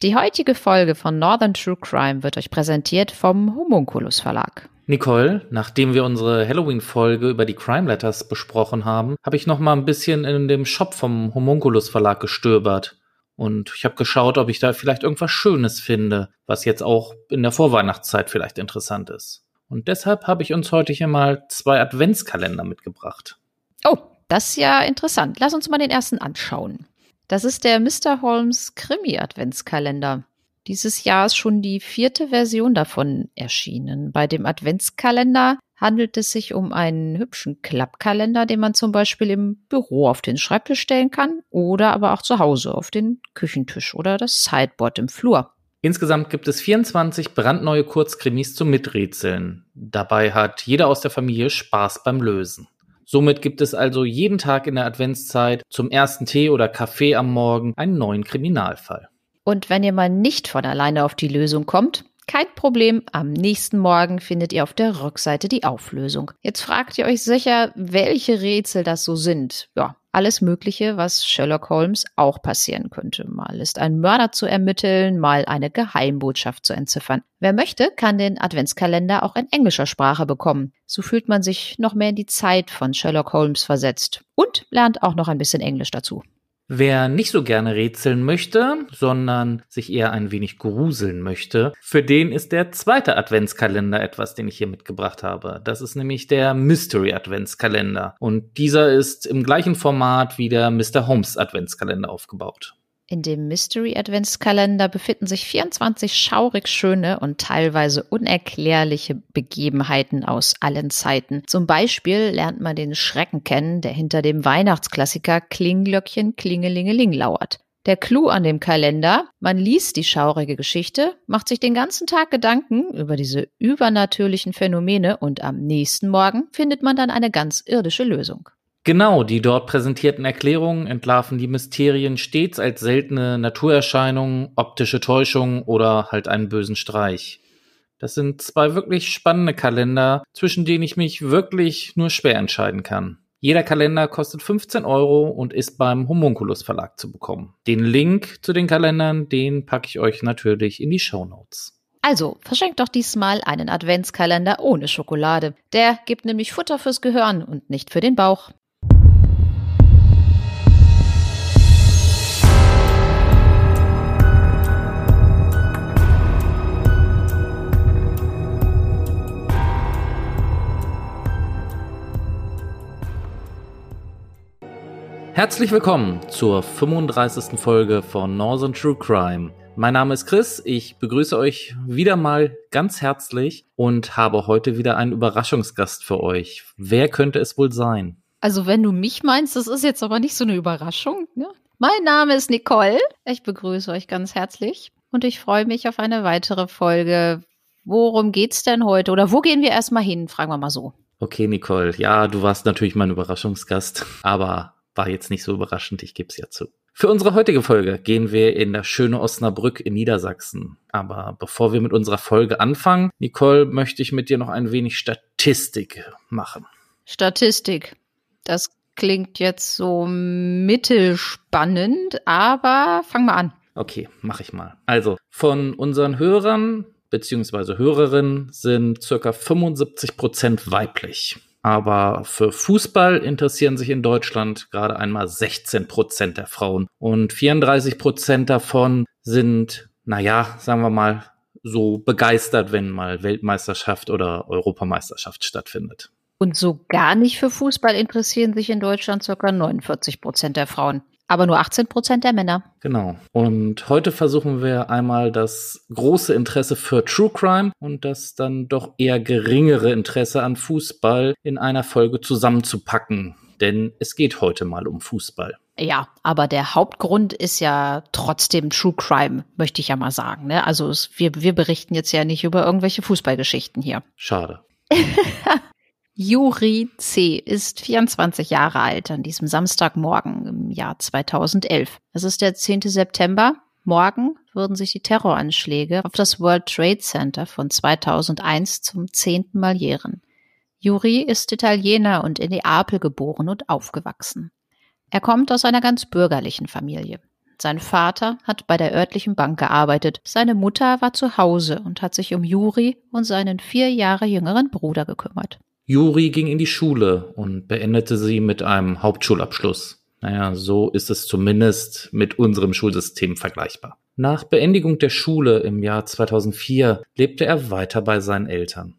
Die heutige Folge von Northern True Crime wird euch präsentiert vom Homunculus Verlag. Nicole, nachdem wir unsere Halloween-Folge über die Crime Letters besprochen haben, habe ich noch mal ein bisschen in dem Shop vom Homunculus Verlag gestöbert. Und ich habe geschaut, ob ich da vielleicht irgendwas Schönes finde, was jetzt auch in der Vorweihnachtszeit vielleicht interessant ist. Und deshalb habe ich uns heute hier mal zwei Adventskalender mitgebracht. Oh, das ist ja interessant. Lass uns mal den ersten anschauen. Das ist der Mr. Holmes Krimi-Adventskalender. Dieses Jahr ist schon die vierte Version davon erschienen. Bei dem Adventskalender handelt es sich um einen hübschen Klappkalender, den man zum Beispiel im Büro auf den Schreibtisch stellen kann oder aber auch zu Hause auf den Küchentisch oder das Sideboard im Flur. Insgesamt gibt es 24 brandneue Kurzkrimis zum Miträtseln. Dabei hat jeder aus der Familie Spaß beim Lösen. Somit gibt es also jeden Tag in der Adventszeit zum ersten Tee oder Kaffee am Morgen einen neuen Kriminalfall. Und wenn ihr mal nicht von alleine auf die Lösung kommt, kein Problem, am nächsten Morgen findet ihr auf der Rückseite die Auflösung. Jetzt fragt ihr euch sicher, welche Rätsel das so sind. Ja, alles Mögliche, was Sherlock Holmes auch passieren könnte. Mal ist ein Mörder zu ermitteln, mal eine Geheimbotschaft zu entziffern. Wer möchte, kann den Adventskalender auch in englischer Sprache bekommen. So fühlt man sich noch mehr in die Zeit von Sherlock Holmes versetzt und lernt auch noch ein bisschen Englisch dazu. Wer nicht so gerne rätseln möchte, sondern sich eher ein wenig gruseln möchte, für den ist der zweite Adventskalender etwas, den ich hier mitgebracht habe. Das ist nämlich der Mystery Adventskalender. Und dieser ist im gleichen Format wie der Mr. Holmes Adventskalender aufgebaut. In dem Mystery Adventskalender befinden sich 24 schaurig schöne und teilweise unerklärliche Begebenheiten aus allen Zeiten. Zum Beispiel lernt man den Schrecken kennen, der hinter dem Weihnachtsklassiker Klinglöckchen Klingelingeling lauert. Der Clou an dem Kalender, man liest die schaurige Geschichte, macht sich den ganzen Tag Gedanken über diese übernatürlichen Phänomene und am nächsten Morgen findet man dann eine ganz irdische Lösung. Genau, die dort präsentierten Erklärungen entlarven die Mysterien stets als seltene Naturerscheinungen, optische Täuschungen oder halt einen bösen Streich. Das sind zwei wirklich spannende Kalender, zwischen denen ich mich wirklich nur schwer entscheiden kann. Jeder Kalender kostet 15 Euro und ist beim Homunculus Verlag zu bekommen. Den Link zu den Kalendern, den packe ich euch natürlich in die Show Notes. Also, verschenkt doch diesmal einen Adventskalender ohne Schokolade. Der gibt nämlich Futter fürs Gehirn und nicht für den Bauch. Herzlich willkommen zur 35. Folge von Northern True Crime. Mein Name ist Chris, ich begrüße euch wieder mal ganz herzlich und habe heute wieder einen Überraschungsgast für euch. Wer könnte es wohl sein? Also wenn du mich meinst, das ist jetzt aber nicht so eine Überraschung. Ne? Mein Name ist Nicole, ich begrüße euch ganz herzlich und ich freue mich auf eine weitere Folge. Worum geht's denn heute oder wo gehen wir erstmal hin, fragen wir mal so. Okay, Nicole, ja, du warst natürlich mein Überraschungsgast, aber war jetzt nicht so überraschend, ich gebe es ja zu. Für unsere heutige Folge gehen wir in das schöne Osnabrück in Niedersachsen. Aber bevor wir mit unserer Folge anfangen, Nicole, möchte ich mit dir noch ein wenig Statistik machen. Statistik. Das klingt jetzt so mittelspannend, aber fang mal an. Okay, mach ich mal. Also, von unseren Hörern bzw. Hörerinnen sind circa 75 Prozent weiblich. Aber für Fußball interessieren sich in Deutschland gerade einmal 16 Prozent der Frauen. Und 34 Prozent davon sind, naja, sagen wir mal, so begeistert, wenn mal Weltmeisterschaft oder Europameisterschaft stattfindet. Und so gar nicht für Fußball interessieren sich in Deutschland ca. 49 Prozent der Frauen aber nur 18 Prozent der Männer. Genau. Und heute versuchen wir einmal das große Interesse für True Crime und das dann doch eher geringere Interesse an Fußball in einer Folge zusammenzupacken. Denn es geht heute mal um Fußball. Ja, aber der Hauptgrund ist ja trotzdem True Crime, möchte ich ja mal sagen. Ne? Also es, wir, wir berichten jetzt ja nicht über irgendwelche Fußballgeschichten hier. Schade. Juri C. ist 24 Jahre alt an diesem Samstagmorgen im Jahr 2011. Es ist der 10. September. Morgen würden sich die Terroranschläge auf das World Trade Center von 2001 zum zehnten Mal jähren. Juri ist Italiener und in Neapel geboren und aufgewachsen. Er kommt aus einer ganz bürgerlichen Familie. Sein Vater hat bei der örtlichen Bank gearbeitet. Seine Mutter war zu Hause und hat sich um Juri und seinen vier Jahre jüngeren Bruder gekümmert. Juri ging in die Schule und beendete sie mit einem Hauptschulabschluss. Naja, so ist es zumindest mit unserem Schulsystem vergleichbar. Nach Beendigung der Schule im Jahr 2004 lebte er weiter bei seinen Eltern.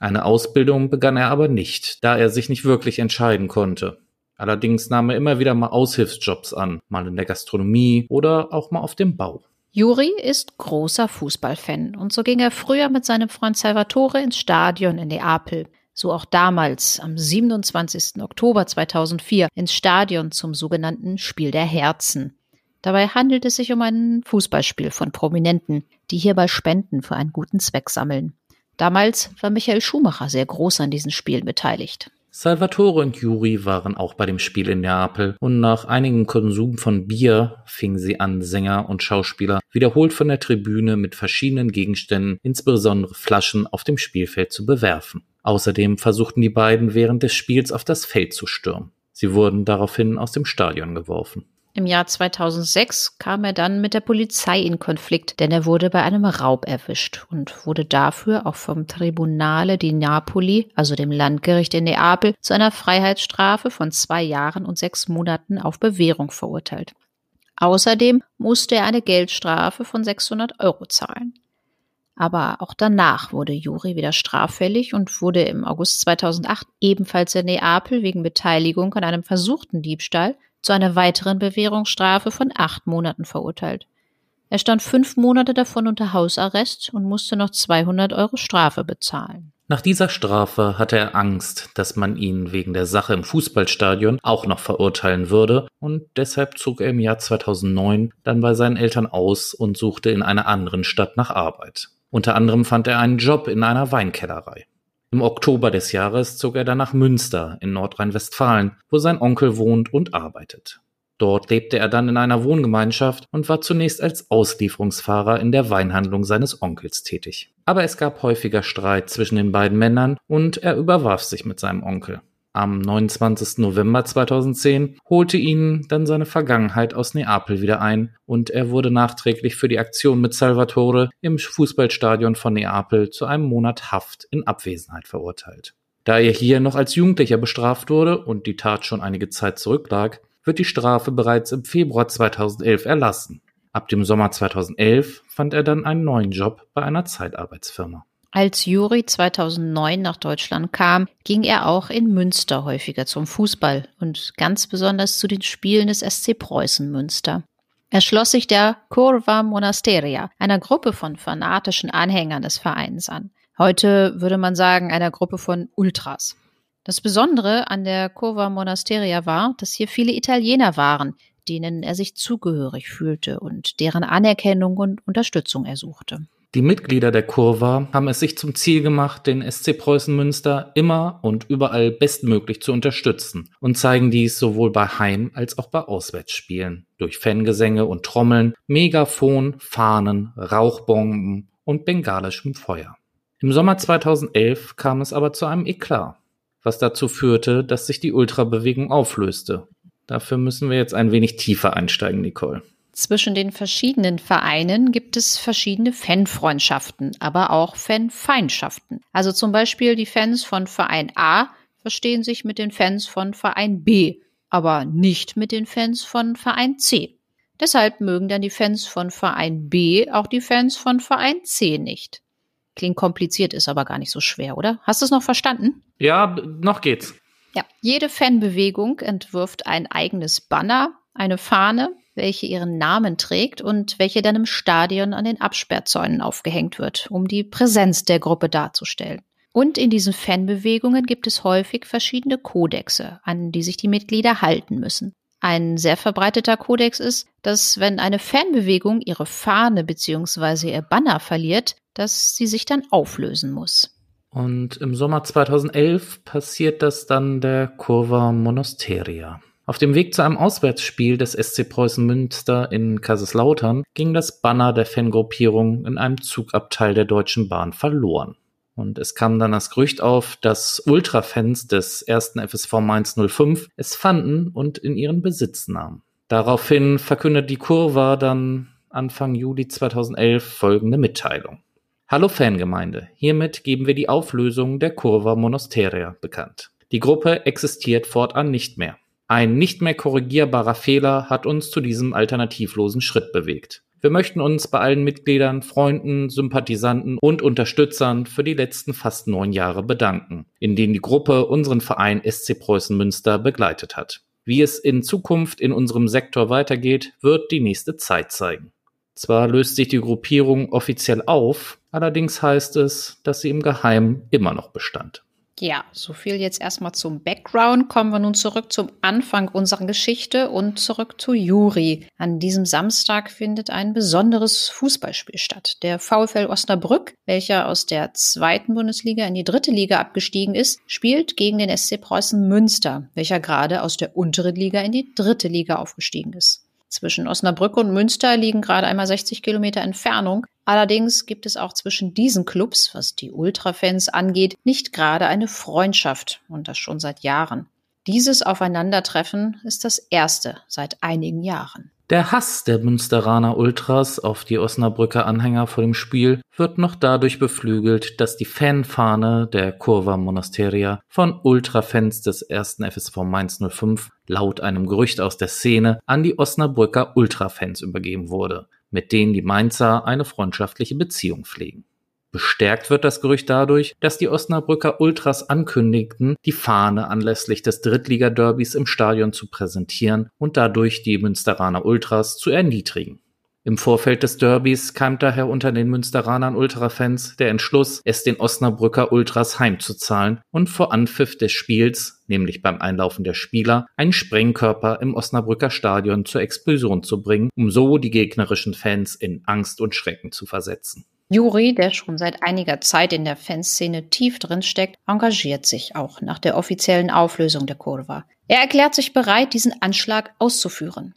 Eine Ausbildung begann er aber nicht, da er sich nicht wirklich entscheiden konnte. Allerdings nahm er immer wieder mal Aushilfsjobs an, mal in der Gastronomie oder auch mal auf dem Bau. Juri ist großer Fußballfan und so ging er früher mit seinem Freund Salvatore ins Stadion in Neapel. So auch damals am 27. Oktober 2004 ins Stadion zum sogenannten Spiel der Herzen. Dabei handelt es sich um ein Fußballspiel von Prominenten, die hierbei Spenden für einen guten Zweck sammeln. Damals war Michael Schumacher sehr groß an diesen Spielen beteiligt. Salvatore und Juri waren auch bei dem Spiel in Neapel und nach einigem Konsum von Bier fingen sie an, Sänger und Schauspieler wiederholt von der Tribüne mit verschiedenen Gegenständen, insbesondere Flaschen, auf dem Spielfeld zu bewerfen. Außerdem versuchten die beiden während des Spiels auf das Feld zu stürmen. Sie wurden daraufhin aus dem Stadion geworfen. Im Jahr 2006 kam er dann mit der Polizei in Konflikt, denn er wurde bei einem Raub erwischt und wurde dafür auch vom Tribunale di Napoli, also dem Landgericht in Neapel, zu einer Freiheitsstrafe von zwei Jahren und sechs Monaten auf Bewährung verurteilt. Außerdem musste er eine Geldstrafe von 600 Euro zahlen. Aber auch danach wurde Juri wieder straffällig und wurde im August 2008 ebenfalls in Neapel wegen Beteiligung an einem versuchten Diebstahl zu einer weiteren Bewährungsstrafe von acht Monaten verurteilt. Er stand fünf Monate davon unter Hausarrest und musste noch 200 Euro Strafe bezahlen. Nach dieser Strafe hatte er Angst, dass man ihn wegen der Sache im Fußballstadion auch noch verurteilen würde und deshalb zog er im Jahr 2009 dann bei seinen Eltern aus und suchte in einer anderen Stadt nach Arbeit. Unter anderem fand er einen Job in einer Weinkellerei. Im Oktober des Jahres zog er dann nach Münster in Nordrhein-Westfalen, wo sein Onkel wohnt und arbeitet. Dort lebte er dann in einer Wohngemeinschaft und war zunächst als Auslieferungsfahrer in der Weinhandlung seines Onkels tätig. Aber es gab häufiger Streit zwischen den beiden Männern und er überwarf sich mit seinem Onkel. Am 29. November 2010 holte ihn dann seine Vergangenheit aus Neapel wieder ein und er wurde nachträglich für die Aktion mit Salvatore im Fußballstadion von Neapel zu einem Monat Haft in Abwesenheit verurteilt. Da er hier noch als Jugendlicher bestraft wurde und die Tat schon einige Zeit zurücklag, wird die Strafe bereits im Februar 2011 erlassen. Ab dem Sommer 2011 fand er dann einen neuen Job bei einer Zeitarbeitsfirma. Als Juri 2009 nach Deutschland kam, ging er auch in Münster häufiger zum Fußball und ganz besonders zu den Spielen des SC Preußen Münster. Er schloss sich der Curva Monasteria, einer Gruppe von fanatischen Anhängern des Vereins an. Heute würde man sagen, einer Gruppe von Ultras. Das Besondere an der Curva Monasteria war, dass hier viele Italiener waren, denen er sich zugehörig fühlte und deren Anerkennung und Unterstützung er suchte. Die Mitglieder der Kurva haben es sich zum Ziel gemacht, den SC Preußen Münster immer und überall bestmöglich zu unterstützen und zeigen dies sowohl bei Heim- als auch bei Auswärtsspielen durch Fangesänge und Trommeln, Megafon, Fahnen, Rauchbomben und bengalischem Feuer. Im Sommer 2011 kam es aber zu einem Eklat, was dazu führte, dass sich die Ultrabewegung auflöste. Dafür müssen wir jetzt ein wenig tiefer einsteigen, Nicole. Zwischen den verschiedenen Vereinen gibt es verschiedene Fanfreundschaften, aber auch Fanfeindschaften. Also zum Beispiel die Fans von Verein A verstehen sich mit den Fans von Verein B, aber nicht mit den Fans von Verein C. Deshalb mögen dann die Fans von Verein B auch die Fans von Verein C nicht. Klingt kompliziert, ist aber gar nicht so schwer, oder? Hast du es noch verstanden? Ja, noch geht's. Ja, jede Fanbewegung entwirft ein eigenes Banner, eine Fahne, welche ihren Namen trägt und welche dann im Stadion an den Absperrzäunen aufgehängt wird, um die Präsenz der Gruppe darzustellen. Und in diesen Fanbewegungen gibt es häufig verschiedene Kodexe, an die sich die Mitglieder halten müssen. Ein sehr verbreiteter Kodex ist, dass wenn eine Fanbewegung ihre Fahne bzw. ihr Banner verliert, dass sie sich dann auflösen muss. Und im Sommer 2011 passiert das dann der Kurva Monasteria. Auf dem Weg zu einem Auswärtsspiel des SC Preußen Münster in Kaiserslautern ging das Banner der Fangruppierung in einem Zugabteil der Deutschen Bahn verloren. Und es kam dann das Gerücht auf, dass Ultrafans des ersten FSV Mainz 05 es fanden und in ihren Besitz nahmen. Daraufhin verkündet die Kurva dann Anfang Juli 2011 folgende Mitteilung. Hallo Fangemeinde, hiermit geben wir die Auflösung der Kurva Monasteria bekannt. Die Gruppe existiert fortan nicht mehr. Ein nicht mehr korrigierbarer Fehler hat uns zu diesem alternativlosen Schritt bewegt. Wir möchten uns bei allen Mitgliedern, Freunden, Sympathisanten und Unterstützern für die letzten fast neun Jahre bedanken, in denen die Gruppe unseren Verein SC Preußen Münster begleitet hat. Wie es in Zukunft in unserem Sektor weitergeht, wird die nächste Zeit zeigen. Zwar löst sich die Gruppierung offiziell auf, allerdings heißt es, dass sie im Geheimen immer noch bestand. Ja, so viel jetzt erstmal zum Background. Kommen wir nun zurück zum Anfang unserer Geschichte und zurück zu Juri. An diesem Samstag findet ein besonderes Fußballspiel statt. Der VfL Osnabrück, welcher aus der zweiten Bundesliga in die dritte Liga abgestiegen ist, spielt gegen den SC Preußen Münster, welcher gerade aus der unteren Liga in die dritte Liga aufgestiegen ist. Zwischen Osnabrück und Münster liegen gerade einmal 60 Kilometer Entfernung. Allerdings gibt es auch zwischen diesen Clubs, was die Ultrafans angeht, nicht gerade eine Freundschaft und das schon seit Jahren. Dieses Aufeinandertreffen ist das erste seit einigen Jahren. Der Hass der Münsteraner Ultras auf die Osnabrücker Anhänger vor dem Spiel wird noch dadurch beflügelt, dass die Fanfahne der Curva Monasteria von Ultrafans des ersten FSV Mainz 05 laut einem Gerücht aus der Szene an die Osnabrücker Ultrafans übergeben wurde, mit denen die Mainzer eine freundschaftliche Beziehung pflegen. Bestärkt wird das Gerücht dadurch, dass die Osnabrücker Ultras ankündigten, die Fahne anlässlich des Drittliga-Derbys im Stadion zu präsentieren und dadurch die Münsteraner Ultras zu erniedrigen. Im Vorfeld des Derbys kam daher unter den Münsteranern Ultrafans der Entschluss, es den Osnabrücker Ultras heimzuzahlen und vor Anpfiff des Spiels, nämlich beim Einlaufen der Spieler, einen Sprengkörper im Osnabrücker Stadion zur Explosion zu bringen, um so die gegnerischen Fans in Angst und Schrecken zu versetzen. Juri, der schon seit einiger Zeit in der Fanszene tief drin steckt, engagiert sich auch nach der offiziellen Auflösung der Kurva. Er erklärt sich bereit, diesen Anschlag auszuführen.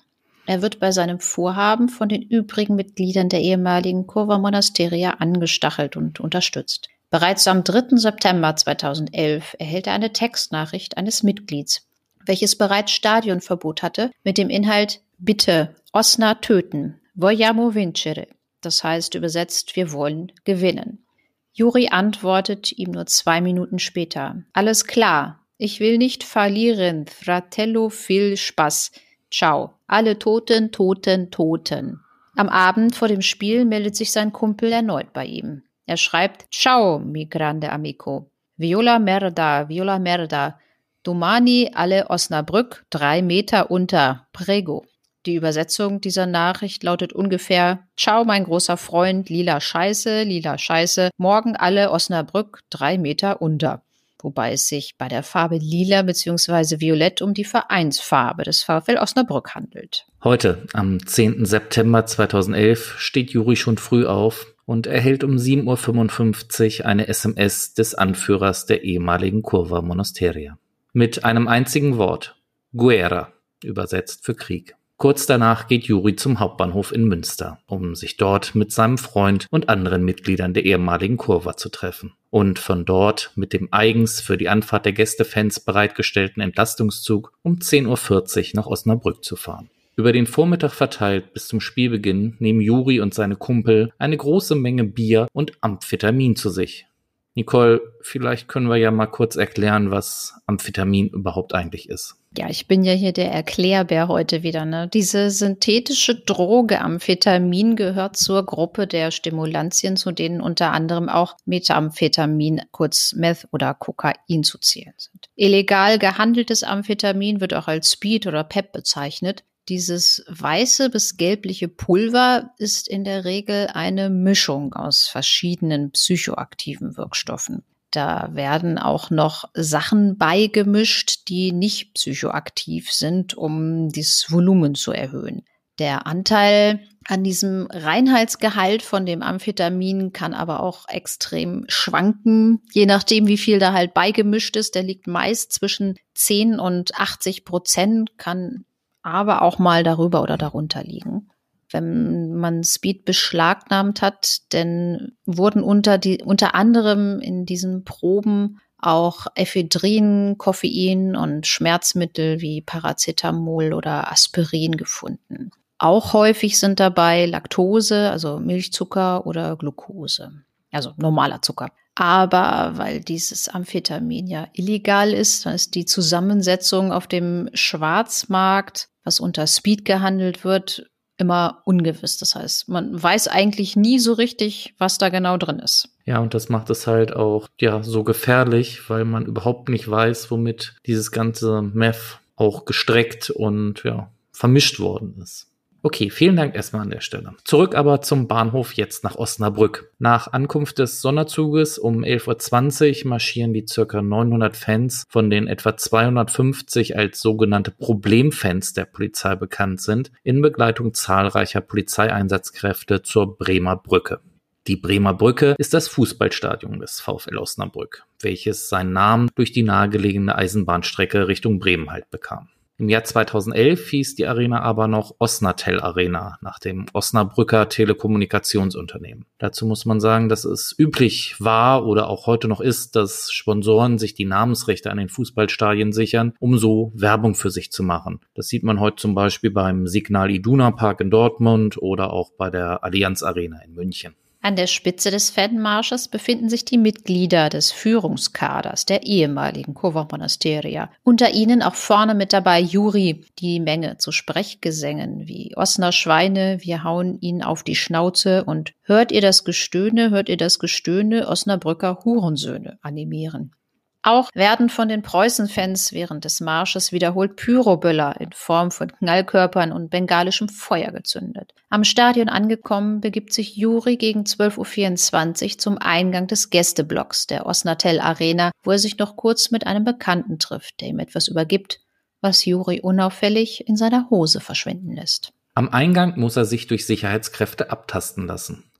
Er wird bei seinem Vorhaben von den übrigen Mitgliedern der ehemaligen Kurva Monasteria angestachelt und unterstützt. Bereits am 3. September 2011 erhält er eine Textnachricht eines Mitglieds, welches bereits Stadionverbot hatte, mit dem Inhalt Bitte Osna töten, vogliamo vincere. Das heißt übersetzt, wir wollen gewinnen. Juri antwortet ihm nur zwei Minuten später. Alles klar, ich will nicht verlieren. Fratello, viel Spaß. Ciao. Alle Toten, Toten, Toten. Am Abend vor dem Spiel meldet sich sein Kumpel erneut bei ihm. Er schreibt, Ciao, mi grande amico. Viola merda, viola merda. Domani alle Osnabrück, drei Meter unter. Prego. Die Übersetzung dieser Nachricht lautet ungefähr, Ciao, mein großer Freund, lila Scheiße, lila Scheiße, morgen alle Osnabrück drei Meter unter. Wobei es sich bei der Farbe lila bzw. violett um die Vereinsfarbe des VfL Osnabrück handelt. Heute, am 10. September 2011, steht Juri schon früh auf und erhält um 7.55 Uhr eine SMS des Anführers der ehemaligen Kurva Monasteria. Mit einem einzigen Wort. Guerra, übersetzt für Krieg. Kurz danach geht Juri zum Hauptbahnhof in Münster, um sich dort mit seinem Freund und anderen Mitgliedern der ehemaligen Kurva zu treffen und von dort mit dem eigens für die Anfahrt der Gästefans bereitgestellten Entlastungszug um 10.40 Uhr nach Osnabrück zu fahren. Über den Vormittag verteilt bis zum Spielbeginn nehmen Juri und seine Kumpel eine große Menge Bier und Amphetamin zu sich. Nicole, vielleicht können wir ja mal kurz erklären, was Amphetamin überhaupt eigentlich ist. Ja, ich bin ja hier der Erklärbär heute wieder. Ne? Diese synthetische Droge Amphetamin gehört zur Gruppe der Stimulantien, zu denen unter anderem auch Methamphetamin, kurz Meth oder Kokain zu zählen sind. Illegal gehandeltes Amphetamin wird auch als Speed oder PEP bezeichnet. Dieses weiße bis gelbliche Pulver ist in der Regel eine Mischung aus verschiedenen psychoaktiven Wirkstoffen. Da werden auch noch Sachen beigemischt, die nicht psychoaktiv sind, um das Volumen zu erhöhen. Der Anteil an diesem Reinheitsgehalt von dem Amphetamin kann aber auch extrem schwanken, je nachdem, wie viel da halt beigemischt ist. Der liegt meist zwischen 10 und 80 Prozent, kann aber auch mal darüber oder darunter liegen wenn man Speed beschlagnahmt hat, denn wurden unter die, unter anderem in diesen Proben auch Ephedrin, Koffein und Schmerzmittel wie Paracetamol oder Aspirin gefunden. Auch häufig sind dabei Laktose, also Milchzucker oder Glucose, also normaler Zucker. Aber weil dieses Amphetamin ja illegal ist, dann ist die Zusammensetzung auf dem Schwarzmarkt, was unter Speed gehandelt wird, immer ungewiss. Das heißt, man weiß eigentlich nie so richtig, was da genau drin ist. Ja, und das macht es halt auch ja so gefährlich, weil man überhaupt nicht weiß, womit dieses ganze Meth auch gestreckt und ja vermischt worden ist. Okay, vielen Dank erstmal an der Stelle. Zurück aber zum Bahnhof jetzt nach Osnabrück. Nach Ankunft des Sonderzuges um 11.20 Uhr marschieren die circa 900 Fans, von denen etwa 250 als sogenannte Problemfans der Polizei bekannt sind, in Begleitung zahlreicher Polizeieinsatzkräfte zur Bremer Brücke. Die Bremer Brücke ist das Fußballstadion des VfL Osnabrück, welches seinen Namen durch die nahegelegene Eisenbahnstrecke Richtung Bremen halt bekam. Im Jahr 2011 hieß die Arena aber noch Osnatel Arena nach dem Osnabrücker Telekommunikationsunternehmen. Dazu muss man sagen, dass es üblich war oder auch heute noch ist, dass Sponsoren sich die Namensrechte an den Fußballstadien sichern, um so Werbung für sich zu machen. Das sieht man heute zum Beispiel beim Signal Iduna Park in Dortmund oder auch bei der Allianz Arena in München. An der Spitze des Fanmarsches befinden sich die Mitglieder des Führungskaders der ehemaligen Kurva Monasteria. Unter ihnen auch vorne mit dabei Juri, die Menge zu Sprechgesängen wie Osner Schweine, wir hauen ihn auf die Schnauze und hört ihr das Gestöhne, hört ihr das Gestöhne Osnabrücker Hurensöhne animieren. Auch werden von den Preußen-Fans während des Marsches wiederholt Pyroböller in Form von Knallkörpern und bengalischem Feuer gezündet. Am Stadion angekommen, begibt sich Juri gegen 12.24 Uhr zum Eingang des Gästeblocks der Osnatel Arena, wo er sich noch kurz mit einem Bekannten trifft, der ihm etwas übergibt, was Juri unauffällig in seiner Hose verschwinden lässt. Am Eingang muss er sich durch Sicherheitskräfte abtasten lassen.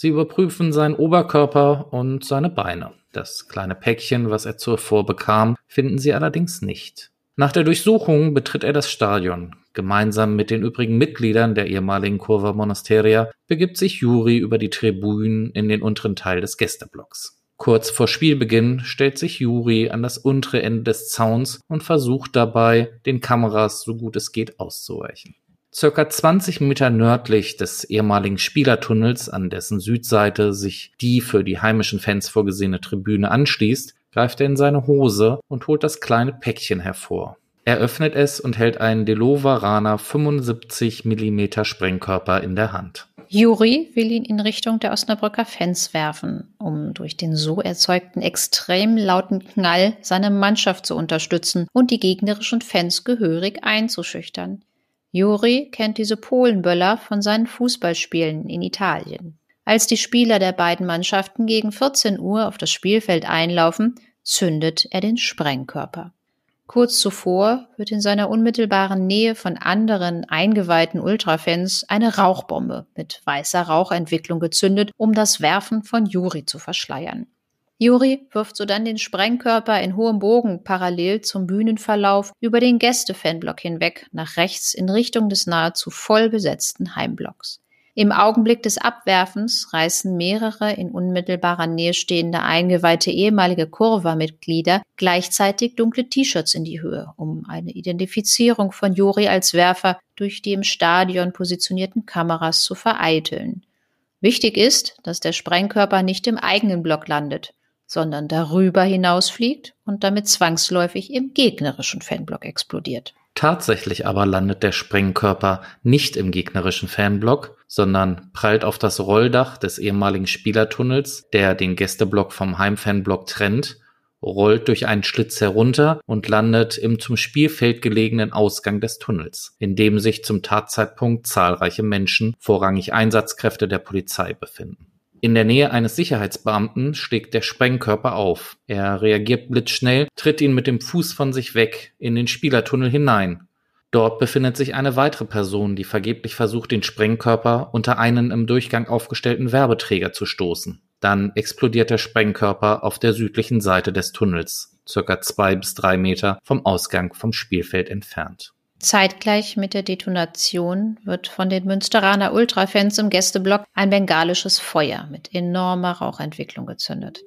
Sie überprüfen seinen Oberkörper und seine Beine. Das kleine Päckchen, was er zuvor bekam, finden sie allerdings nicht. Nach der Durchsuchung betritt er das Stadion. Gemeinsam mit den übrigen Mitgliedern der ehemaligen Kurva Monasteria begibt sich Juri über die Tribünen in den unteren Teil des Gästeblocks. Kurz vor Spielbeginn stellt sich Juri an das untere Ende des Zauns und versucht dabei, den Kameras so gut es geht auszuweichen. Circa 20 Meter nördlich des ehemaligen Spielertunnels, an dessen Südseite sich die für die heimischen Fans vorgesehene Tribüne anschließt, greift er in seine Hose und holt das kleine Päckchen hervor. Er öffnet es und hält einen Delovarana 75 mm Sprengkörper in der Hand. Juri will ihn in Richtung der Osnabrücker Fans werfen, um durch den so erzeugten extrem lauten Knall seine Mannschaft zu unterstützen und die gegnerischen Fans gehörig einzuschüchtern. Juri kennt diese Polenböller von seinen Fußballspielen in Italien. Als die Spieler der beiden Mannschaften gegen 14 Uhr auf das Spielfeld einlaufen, zündet er den Sprengkörper. Kurz zuvor wird in seiner unmittelbaren Nähe von anderen eingeweihten Ultrafans eine Rauchbombe mit weißer Rauchentwicklung gezündet, um das Werfen von Juri zu verschleiern. Juri wirft sodann den Sprengkörper in hohem Bogen parallel zum Bühnenverlauf über den Gästefanblock hinweg nach rechts in Richtung des nahezu voll besetzten Heimblocks. Im Augenblick des Abwerfens reißen mehrere in unmittelbarer Nähe stehende eingeweihte ehemalige Kurva-Mitglieder gleichzeitig dunkle T-Shirts in die Höhe, um eine Identifizierung von Juri als Werfer durch die im Stadion positionierten Kameras zu vereiteln. Wichtig ist, dass der Sprengkörper nicht im eigenen Block landet, sondern darüber hinausfliegt und damit zwangsläufig im gegnerischen Fanblock explodiert. Tatsächlich aber landet der Sprengkörper nicht im gegnerischen Fanblock, sondern prallt auf das Rolldach des ehemaligen Spielertunnels, der den Gästeblock vom Heimfanblock trennt, rollt durch einen Schlitz herunter und landet im zum Spielfeld gelegenen Ausgang des Tunnels, in dem sich zum Tatzeitpunkt zahlreiche Menschen, vorrangig Einsatzkräfte der Polizei, befinden. In der Nähe eines Sicherheitsbeamten schlägt der Sprengkörper auf. Er reagiert blitzschnell, tritt ihn mit dem Fuß von sich weg in den Spielertunnel hinein. Dort befindet sich eine weitere Person, die vergeblich versucht, den Sprengkörper unter einen im Durchgang aufgestellten Werbeträger zu stoßen. Dann explodiert der Sprengkörper auf der südlichen Seite des Tunnels, circa zwei bis drei Meter vom Ausgang vom Spielfeld entfernt. Zeitgleich mit der Detonation wird von den Münsteraner Ultrafans im Gästeblock ein bengalisches Feuer mit enormer Rauchentwicklung gezündet.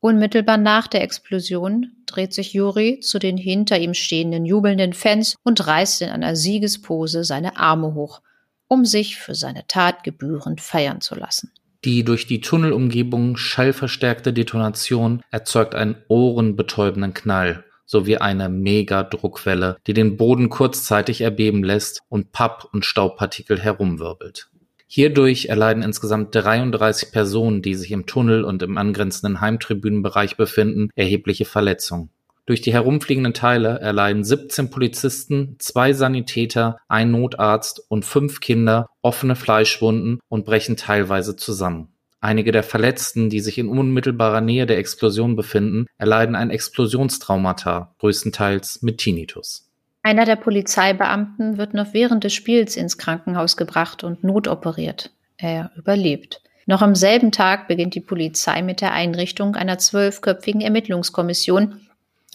Unmittelbar nach der Explosion dreht sich Juri zu den hinter ihm stehenden jubelnden Fans und reißt in einer Siegespose seine Arme hoch, um sich für seine Tat gebührend feiern zu lassen. Die durch die Tunnelumgebung schallverstärkte Detonation erzeugt einen ohrenbetäubenden Knall sowie eine Megadruckwelle, die den Boden kurzzeitig erbeben lässt und Papp- und Staubpartikel herumwirbelt. Hierdurch erleiden insgesamt 33 Personen, die sich im Tunnel und im angrenzenden Heimtribünenbereich befinden, erhebliche Verletzungen. Durch die herumfliegenden Teile erleiden 17 Polizisten, zwei Sanitäter, ein Notarzt und fünf Kinder offene Fleischwunden und brechen teilweise zusammen. Einige der Verletzten, die sich in unmittelbarer Nähe der Explosion befinden, erleiden ein Explosionstraumata, größtenteils mit Tinnitus. Einer der Polizeibeamten wird noch während des Spiels ins Krankenhaus gebracht und notoperiert. Er überlebt. Noch am selben Tag beginnt die Polizei mit der Einrichtung einer zwölfköpfigen Ermittlungskommission,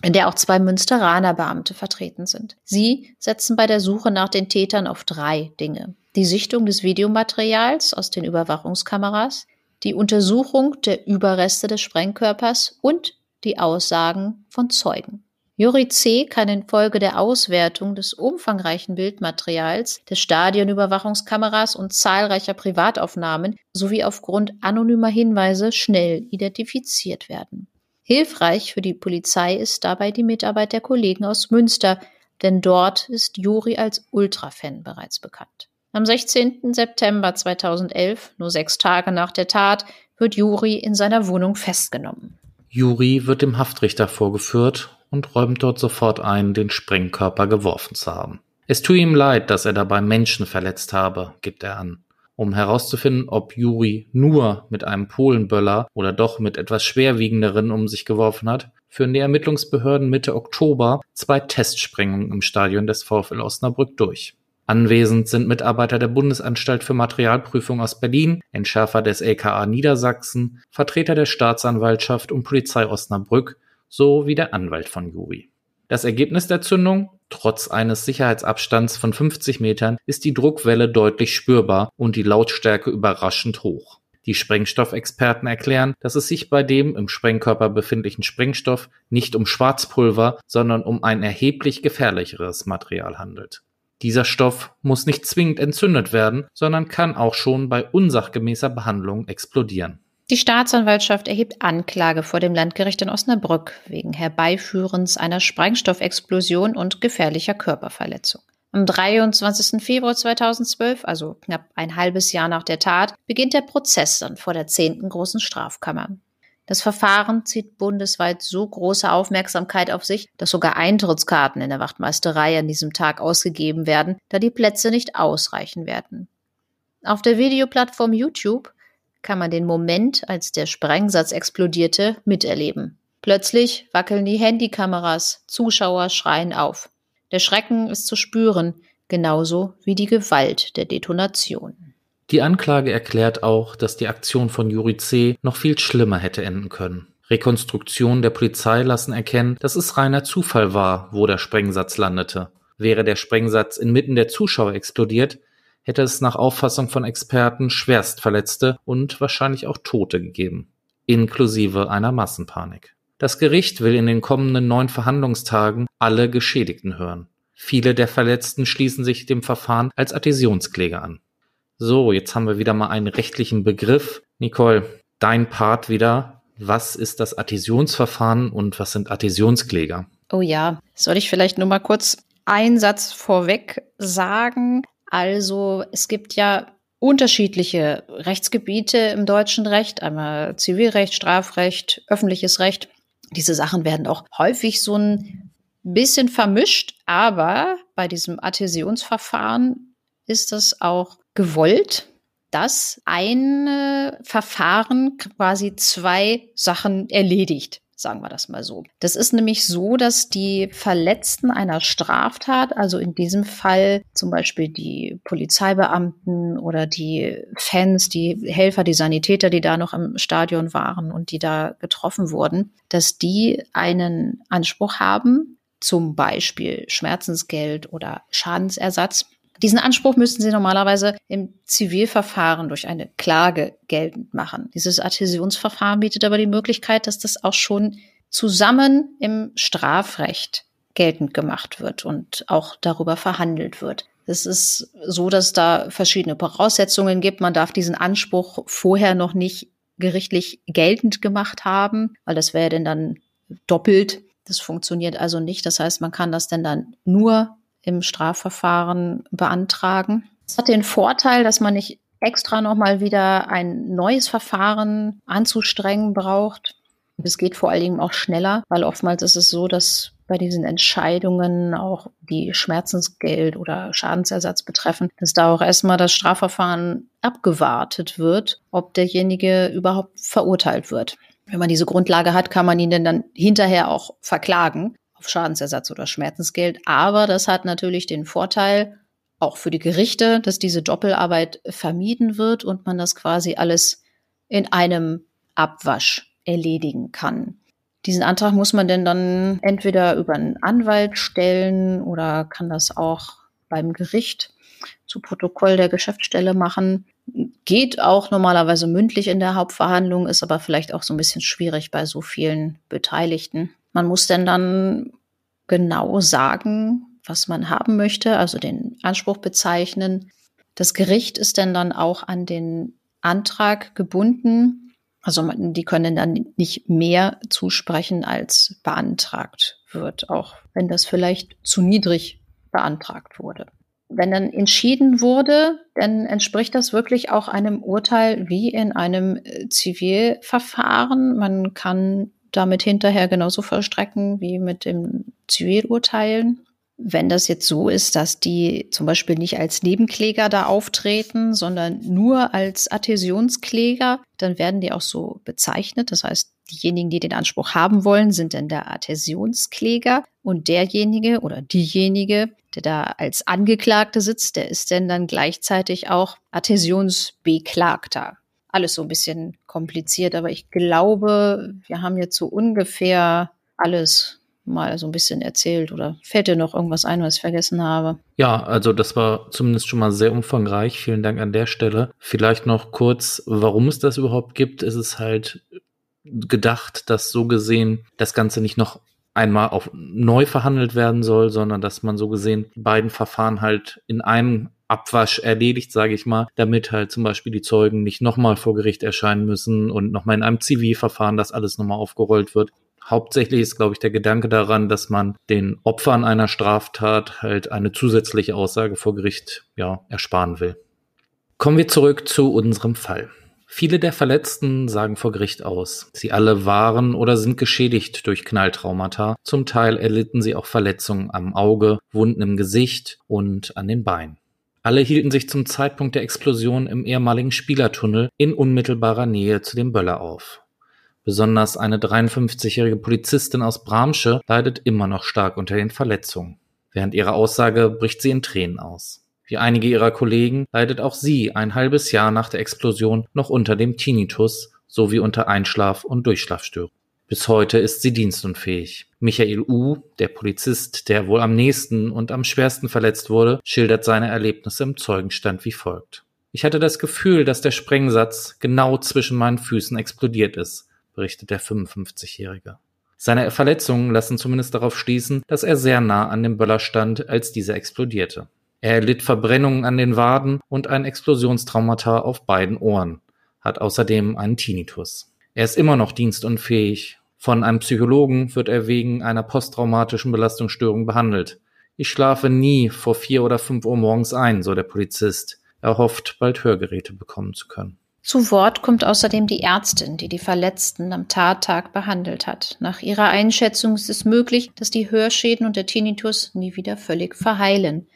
in der auch zwei Münsteraner Beamte vertreten sind. Sie setzen bei der Suche nach den Tätern auf drei Dinge. Die Sichtung des Videomaterials aus den Überwachungskameras, die Untersuchung der Überreste des Sprengkörpers und die Aussagen von Zeugen. Juri C. kann infolge der Auswertung des umfangreichen Bildmaterials, des Stadionüberwachungskameras und zahlreicher Privataufnahmen sowie aufgrund anonymer Hinweise schnell identifiziert werden. Hilfreich für die Polizei ist dabei die Mitarbeit der Kollegen aus Münster, denn dort ist Juri als Ultrafan bereits bekannt. Am 16. September 2011, nur sechs Tage nach der Tat, wird Juri in seiner Wohnung festgenommen. Juri wird dem Haftrichter vorgeführt und räumt dort sofort ein, den Sprengkörper geworfen zu haben. Es tue ihm leid, dass er dabei Menschen verletzt habe, gibt er an. Um herauszufinden, ob Juri nur mit einem Polenböller oder doch mit etwas schwerwiegenderen um sich geworfen hat, führen die Ermittlungsbehörden Mitte Oktober zwei Testsprengungen im Stadion des VfL Osnabrück durch. Anwesend sind Mitarbeiter der Bundesanstalt für Materialprüfung aus Berlin, Entschärfer des LKA Niedersachsen, Vertreter der Staatsanwaltschaft und Polizei Osnabrück sowie der Anwalt von Juri. Das Ergebnis der Zündung? Trotz eines Sicherheitsabstands von 50 Metern ist die Druckwelle deutlich spürbar und die Lautstärke überraschend hoch. Die Sprengstoffexperten erklären, dass es sich bei dem im Sprengkörper befindlichen Sprengstoff nicht um Schwarzpulver, sondern um ein erheblich gefährlicheres Material handelt. Dieser Stoff muss nicht zwingend entzündet werden, sondern kann auch schon bei unsachgemäßer Behandlung explodieren. Die Staatsanwaltschaft erhebt Anklage vor dem Landgericht in Osnabrück wegen Herbeiführens einer Sprengstoffexplosion und gefährlicher Körperverletzung. Am 23. Februar 2012, also knapp ein halbes Jahr nach der Tat, beginnt der Prozess dann vor der 10. Großen Strafkammer. Das Verfahren zieht bundesweit so große Aufmerksamkeit auf sich, dass sogar Eintrittskarten in der Wachtmeisterei an diesem Tag ausgegeben werden, da die Plätze nicht ausreichen werden. Auf der Videoplattform YouTube kann man den Moment, als der Sprengsatz explodierte, miterleben. Plötzlich wackeln die Handykameras, Zuschauer schreien auf. Der Schrecken ist zu spüren, genauso wie die Gewalt der Detonation. Die Anklage erklärt auch, dass die Aktion von Juri C. noch viel schlimmer hätte enden können. Rekonstruktionen der Polizei lassen erkennen, dass es reiner Zufall war, wo der Sprengsatz landete. Wäre der Sprengsatz inmitten der Zuschauer explodiert, hätte es nach Auffassung von Experten Schwerstverletzte und wahrscheinlich auch Tote gegeben, inklusive einer Massenpanik. Das Gericht will in den kommenden neun Verhandlungstagen alle Geschädigten hören. Viele der Verletzten schließen sich dem Verfahren als Adhäsionskläger an. So, jetzt haben wir wieder mal einen rechtlichen Begriff. Nicole, dein Part wieder. Was ist das Adhäsionsverfahren und was sind Adhäsionskläger? Oh ja, soll ich vielleicht nur mal kurz einen Satz vorweg sagen? Also, es gibt ja unterschiedliche Rechtsgebiete im deutschen Recht, einmal Zivilrecht, Strafrecht, öffentliches Recht. Diese Sachen werden auch häufig so ein bisschen vermischt, aber bei diesem Adhäsionsverfahren ist es auch gewollt, dass ein Verfahren quasi zwei Sachen erledigt sagen wir das mal so. Das ist nämlich so, dass die Verletzten einer Straftat, also in diesem Fall zum Beispiel die Polizeibeamten oder die Fans, die Helfer, die Sanitäter, die da noch im Stadion waren und die da getroffen wurden, dass die einen Anspruch haben, zum Beispiel Schmerzensgeld oder Schadensersatz Diesen Anspruch müssten Sie normalerweise im Zivilverfahren durch eine Klage geltend machen. Dieses Adhäsionsverfahren bietet aber die Möglichkeit, dass das auch schon zusammen im Strafrecht geltend gemacht wird und auch darüber verhandelt wird. Es ist so, dass da verschiedene Voraussetzungen gibt. Man darf diesen Anspruch vorher noch nicht gerichtlich geltend gemacht haben, weil das wäre denn dann doppelt. Das funktioniert also nicht. Das heißt, man kann das denn dann nur im Strafverfahren beantragen. Es hat den Vorteil, dass man nicht extra nochmal wieder ein neues Verfahren anzustrengen braucht. Es geht vor allen Dingen auch schneller, weil oftmals ist es so, dass bei diesen Entscheidungen auch die Schmerzensgeld oder Schadensersatz betreffen, dass da auch erstmal das Strafverfahren abgewartet wird, ob derjenige überhaupt verurteilt wird. Wenn man diese Grundlage hat, kann man ihn denn dann hinterher auch verklagen auf Schadensersatz oder Schmerzensgeld. Aber das hat natürlich den Vorteil, auch für die Gerichte, dass diese Doppelarbeit vermieden wird und man das quasi alles in einem Abwasch erledigen kann. Diesen Antrag muss man denn dann entweder über einen Anwalt stellen oder kann das auch beim Gericht zu Protokoll der Geschäftsstelle machen. Geht auch normalerweise mündlich in der Hauptverhandlung, ist aber vielleicht auch so ein bisschen schwierig bei so vielen Beteiligten. Man muss denn dann genau sagen, was man haben möchte, also den Anspruch bezeichnen. Das Gericht ist denn dann auch an den Antrag gebunden, also die können dann nicht mehr zusprechen, als beantragt wird, auch wenn das vielleicht zu niedrig beantragt wurde. Wenn dann entschieden wurde, dann entspricht das wirklich auch einem Urteil wie in einem äh, Zivilverfahren. Man kann damit hinterher genauso vollstrecken wie mit dem Zivilurteilen. Wenn das jetzt so ist, dass die zum Beispiel nicht als Nebenkläger da auftreten, sondern nur als Adhäsionskläger, dann werden die auch so bezeichnet. Das heißt, diejenigen, die den Anspruch haben wollen, sind dann der Adhäsionskläger und derjenige oder diejenige, der da als Angeklagte sitzt, der ist denn dann gleichzeitig auch Adhäsionsbeklagter. Alles so ein bisschen kompliziert, aber ich glaube, wir haben jetzt so ungefähr alles mal so ein bisschen erzählt oder fällt dir noch irgendwas ein, was ich vergessen habe? Ja, also das war zumindest schon mal sehr umfangreich. Vielen Dank an der Stelle. Vielleicht noch kurz, warum es das überhaupt gibt. Es ist halt gedacht, dass so gesehen das Ganze nicht noch einmal auf neu verhandelt werden soll, sondern dass man so gesehen beiden Verfahren halt in einem Abwasch erledigt, sage ich mal, damit halt zum Beispiel die Zeugen nicht nochmal vor Gericht erscheinen müssen und nochmal in einem Zivilverfahren das alles nochmal aufgerollt wird. Hauptsächlich ist, glaube ich, der Gedanke daran, dass man den Opfern einer Straftat halt eine zusätzliche Aussage vor Gericht ja, ersparen will. Kommen wir zurück zu unserem Fall. Viele der Verletzten sagen vor Gericht aus. Sie alle waren oder sind geschädigt durch Knalltraumata. Zum Teil erlitten sie auch Verletzungen am Auge, Wunden im Gesicht und an den Beinen. Alle hielten sich zum Zeitpunkt der Explosion im ehemaligen Spielertunnel in unmittelbarer Nähe zu dem Böller auf. Besonders eine 53-jährige Polizistin aus Bramsche leidet immer noch stark unter den Verletzungen. Während ihrer Aussage bricht sie in Tränen aus. Wie einige ihrer Kollegen leidet auch sie ein halbes Jahr nach der Explosion noch unter dem Tinnitus sowie unter Einschlaf- und Durchschlafstörungen. Bis heute ist sie dienstunfähig. Michael U., der Polizist, der wohl am nächsten und am schwersten verletzt wurde, schildert seine Erlebnisse im Zeugenstand wie folgt. Ich hatte das Gefühl, dass der Sprengsatz genau zwischen meinen Füßen explodiert ist berichtet der 55-Jährige. Seine Verletzungen lassen zumindest darauf schließen, dass er sehr nah an dem Böller stand, als dieser explodierte. Er erlitt Verbrennungen an den Waden und ein Explosionstraumata auf beiden Ohren, hat außerdem einen Tinnitus. Er ist immer noch dienstunfähig. Von einem Psychologen wird er wegen einer posttraumatischen Belastungsstörung behandelt. Ich schlafe nie vor vier oder fünf Uhr morgens ein, so der Polizist. Er hofft, bald Hörgeräte bekommen zu können. Zu Wort kommt außerdem die Ärztin, die die Verletzten am Tattag behandelt hat. Nach ihrer Einschätzung ist es möglich, dass die Hörschäden und der Tinnitus nie wieder völlig verheilen.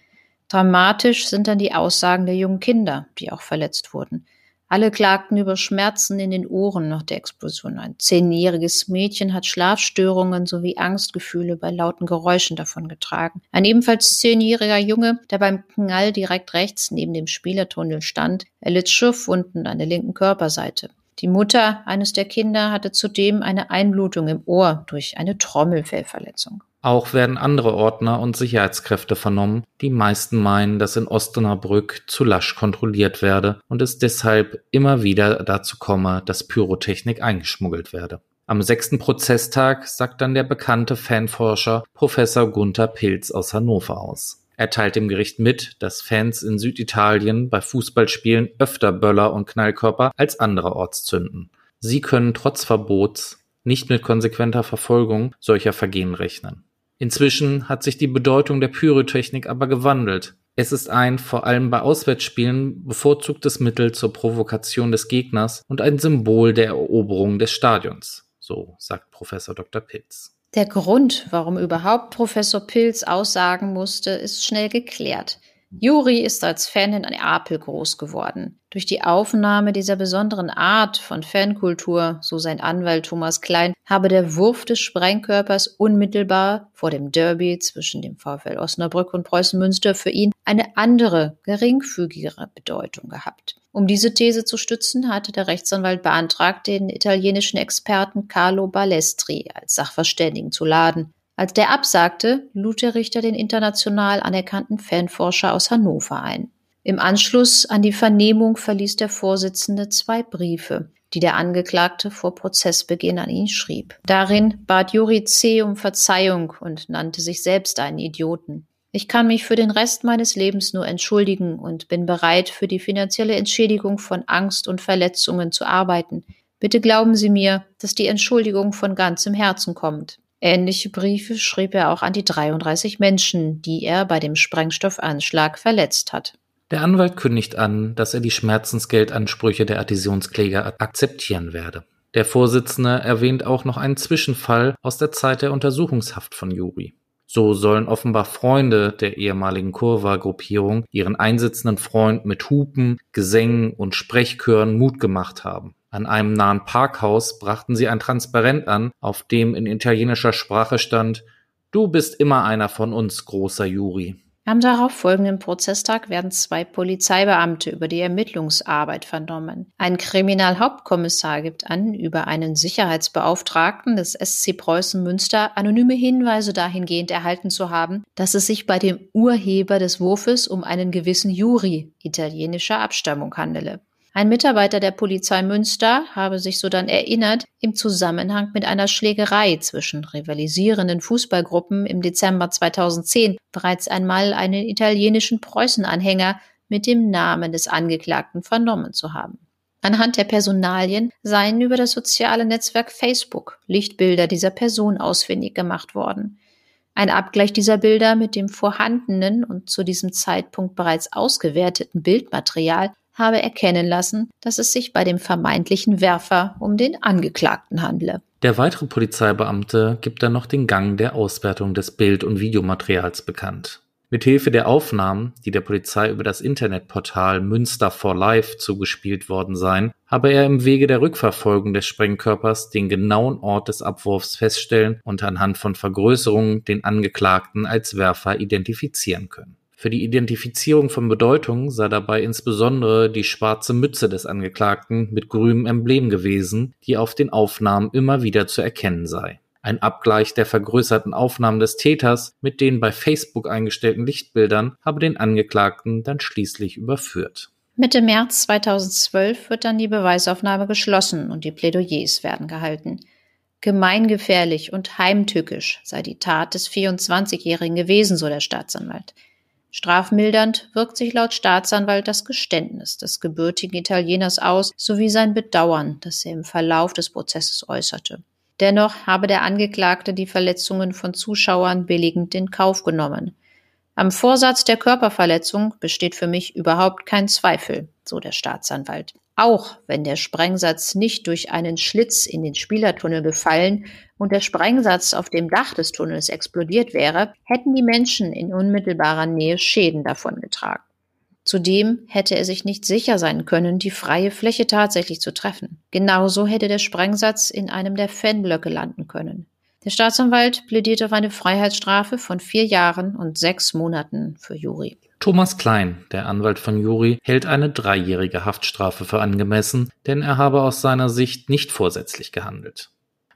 Dramatisch sind dann die Aussagen der jungen Kinder, die auch verletzt wurden. Alle klagten über Schmerzen in den Ohren nach der Explosion. Ein zehnjähriges Mädchen hat Schlafstörungen sowie Angstgefühle bei lauten Geräuschen davongetragen. Ein ebenfalls zehnjähriger Junge, der beim Knall direkt rechts neben dem Spielertunnel stand, erlitt Schuffwunden an der linken Körperseite. Die Mutter eines der Kinder hatte zudem eine Einblutung im Ohr durch eine Trommelfellverletzung. Auch werden andere Ordner und Sicherheitskräfte vernommen. Die meisten meinen, dass in Osnabrück zu lasch kontrolliert werde und es deshalb immer wieder dazu komme, dass Pyrotechnik eingeschmuggelt werde. Am sechsten Prozesstag sagt dann der bekannte Fanforscher Professor Gunther Pilz aus Hannover aus. Er teilt dem Gericht mit, dass Fans in Süditalien bei Fußballspielen öfter Böller und Knallkörper als andererorts zünden. Sie können trotz Verbots nicht mit konsequenter Verfolgung solcher Vergehen rechnen. Inzwischen hat sich die Bedeutung der Pyrotechnik aber gewandelt. Es ist ein, vor allem bei Auswärtsspielen, bevorzugtes Mittel zur Provokation des Gegners und ein Symbol der Eroberung des Stadions. So sagt Professor Dr. Pitts. Der Grund, warum überhaupt Professor Pilz aussagen musste, ist schnell geklärt. Juri ist als Fan in Neapel groß geworden. Durch die Aufnahme dieser besonderen Art von Fankultur, so sein Anwalt Thomas Klein, habe der Wurf des Sprengkörpers unmittelbar vor dem Derby zwischen dem VfL Osnabrück und Preußen Münster für ihn eine andere, geringfügigere Bedeutung gehabt. Um diese These zu stützen, hatte der Rechtsanwalt beantragt, den italienischen Experten Carlo Balestri als Sachverständigen zu laden. Als der absagte, lud der Richter den international anerkannten Fanforscher aus Hannover ein. Im Anschluss an die Vernehmung verließ der Vorsitzende zwei Briefe, die der Angeklagte vor Prozessbeginn an ihn schrieb. Darin bat Juri C. um Verzeihung und nannte sich selbst einen Idioten. Ich kann mich für den Rest meines Lebens nur entschuldigen und bin bereit, für die finanzielle Entschädigung von Angst und Verletzungen zu arbeiten. Bitte glauben Sie mir, dass die Entschuldigung von ganzem Herzen kommt. Ähnliche Briefe schrieb er auch an die 33 Menschen, die er bei dem Sprengstoffanschlag verletzt hat. Der Anwalt kündigt an, dass er die Schmerzensgeldansprüche der Adhäsionskläger akzeptieren werde. Der Vorsitzende erwähnt auch noch einen Zwischenfall aus der Zeit der Untersuchungshaft von Juri. So sollen offenbar Freunde der ehemaligen Kurva-Gruppierung ihren einsitzenden Freund mit Hupen, Gesängen und Sprechchören Mut gemacht haben. An einem nahen Parkhaus brachten sie ein Transparent an, auf dem in italienischer Sprache stand Du bist immer einer von uns, großer Juri. Am darauf folgenden Prozesstag werden zwei Polizeibeamte über die Ermittlungsarbeit vernommen. Ein Kriminalhauptkommissar gibt an, über einen Sicherheitsbeauftragten des SC Preußen Münster anonyme Hinweise dahingehend erhalten zu haben, dass es sich bei dem Urheber des Wurfes um einen gewissen Juri italienischer Abstammung handele. Ein Mitarbeiter der Polizei Münster habe sich sodann erinnert, im Zusammenhang mit einer Schlägerei zwischen rivalisierenden Fußballgruppen im Dezember 2010 bereits einmal einen italienischen Preußenanhänger mit dem Namen des Angeklagten vernommen zu haben. Anhand der Personalien seien über das soziale Netzwerk Facebook Lichtbilder dieser Person ausfindig gemacht worden. Ein Abgleich dieser Bilder mit dem vorhandenen und zu diesem Zeitpunkt bereits ausgewerteten Bildmaterial habe erkennen lassen, dass es sich bei dem vermeintlichen Werfer um den Angeklagten handle. Der weitere Polizeibeamte gibt dann noch den Gang der Auswertung des Bild- und Videomaterials bekannt. Mithilfe der Aufnahmen, die der Polizei über das Internetportal Münster for Life zugespielt worden seien, habe er im Wege der Rückverfolgung des Sprengkörpers den genauen Ort des Abwurfs feststellen und anhand von Vergrößerungen den Angeklagten als Werfer identifizieren können. Für die Identifizierung von Bedeutung sei dabei insbesondere die schwarze Mütze des Angeklagten mit grünem Emblem gewesen, die auf den Aufnahmen immer wieder zu erkennen sei. Ein Abgleich der vergrößerten Aufnahmen des Täters mit den bei Facebook eingestellten Lichtbildern habe den Angeklagten dann schließlich überführt. Mitte März 2012 wird dann die Beweisaufnahme geschlossen und die Plädoyers werden gehalten. Gemeingefährlich und heimtückisch sei die Tat des 24-Jährigen gewesen, so der Staatsanwalt. Strafmildernd wirkt sich laut Staatsanwalt das Geständnis des gebürtigen Italieners aus sowie sein Bedauern, das er im Verlauf des Prozesses äußerte. Dennoch habe der Angeklagte die Verletzungen von Zuschauern billigend in Kauf genommen. Am Vorsatz der Körperverletzung besteht für mich überhaupt kein Zweifel, so der Staatsanwalt. Auch wenn der Sprengsatz nicht durch einen Schlitz in den Spielertunnel gefallen und der Sprengsatz auf dem Dach des Tunnels explodiert wäre, hätten die Menschen in unmittelbarer Nähe Schäden davongetragen. Zudem hätte er sich nicht sicher sein können, die freie Fläche tatsächlich zu treffen. Genauso hätte der Sprengsatz in einem der Fanblöcke landen können. Der Staatsanwalt plädiert auf eine Freiheitsstrafe von vier Jahren und sechs Monaten für Juri. Thomas Klein, der Anwalt von Juri, hält eine dreijährige Haftstrafe für angemessen, denn er habe aus seiner Sicht nicht vorsätzlich gehandelt.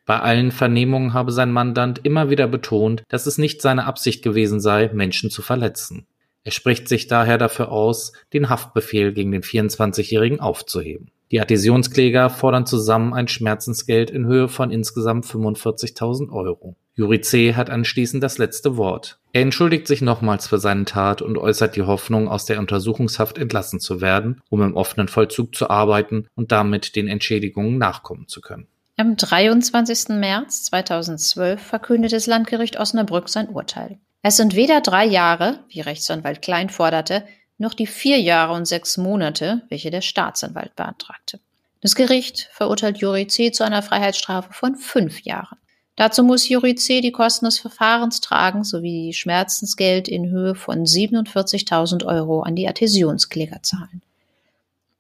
Bei allen Vernehmungen habe sein Mandant immer wieder betont, dass es nicht seine Absicht gewesen sei, Menschen zu verletzen. Er spricht sich daher dafür aus, den Haftbefehl gegen den 24-Jährigen aufzuheben. Die Adhäsionskläger fordern zusammen ein Schmerzensgeld in Höhe von insgesamt 45.000 Euro. Juri C. hat anschließend das letzte Wort. Er entschuldigt sich nochmals für seine Tat und äußert die Hoffnung, aus der Untersuchungshaft entlassen zu werden, um im offenen Vollzug zu arbeiten und damit den Entschädigungen nachkommen zu können. Am 23. März 2012 verkündet das Landgericht Osnabrück sein Urteil. Es sind weder drei Jahre, wie Rechtsanwalt Klein forderte, noch die vier Jahre und sechs Monate, welche der Staatsanwalt beantragte. Das Gericht verurteilt Juri C. zu einer Freiheitsstrafe von fünf Jahren. Dazu muss Juri C. die Kosten des Verfahrens tragen sowie Schmerzensgeld in Höhe von 47.000 Euro an die Adhäsionskläger zahlen.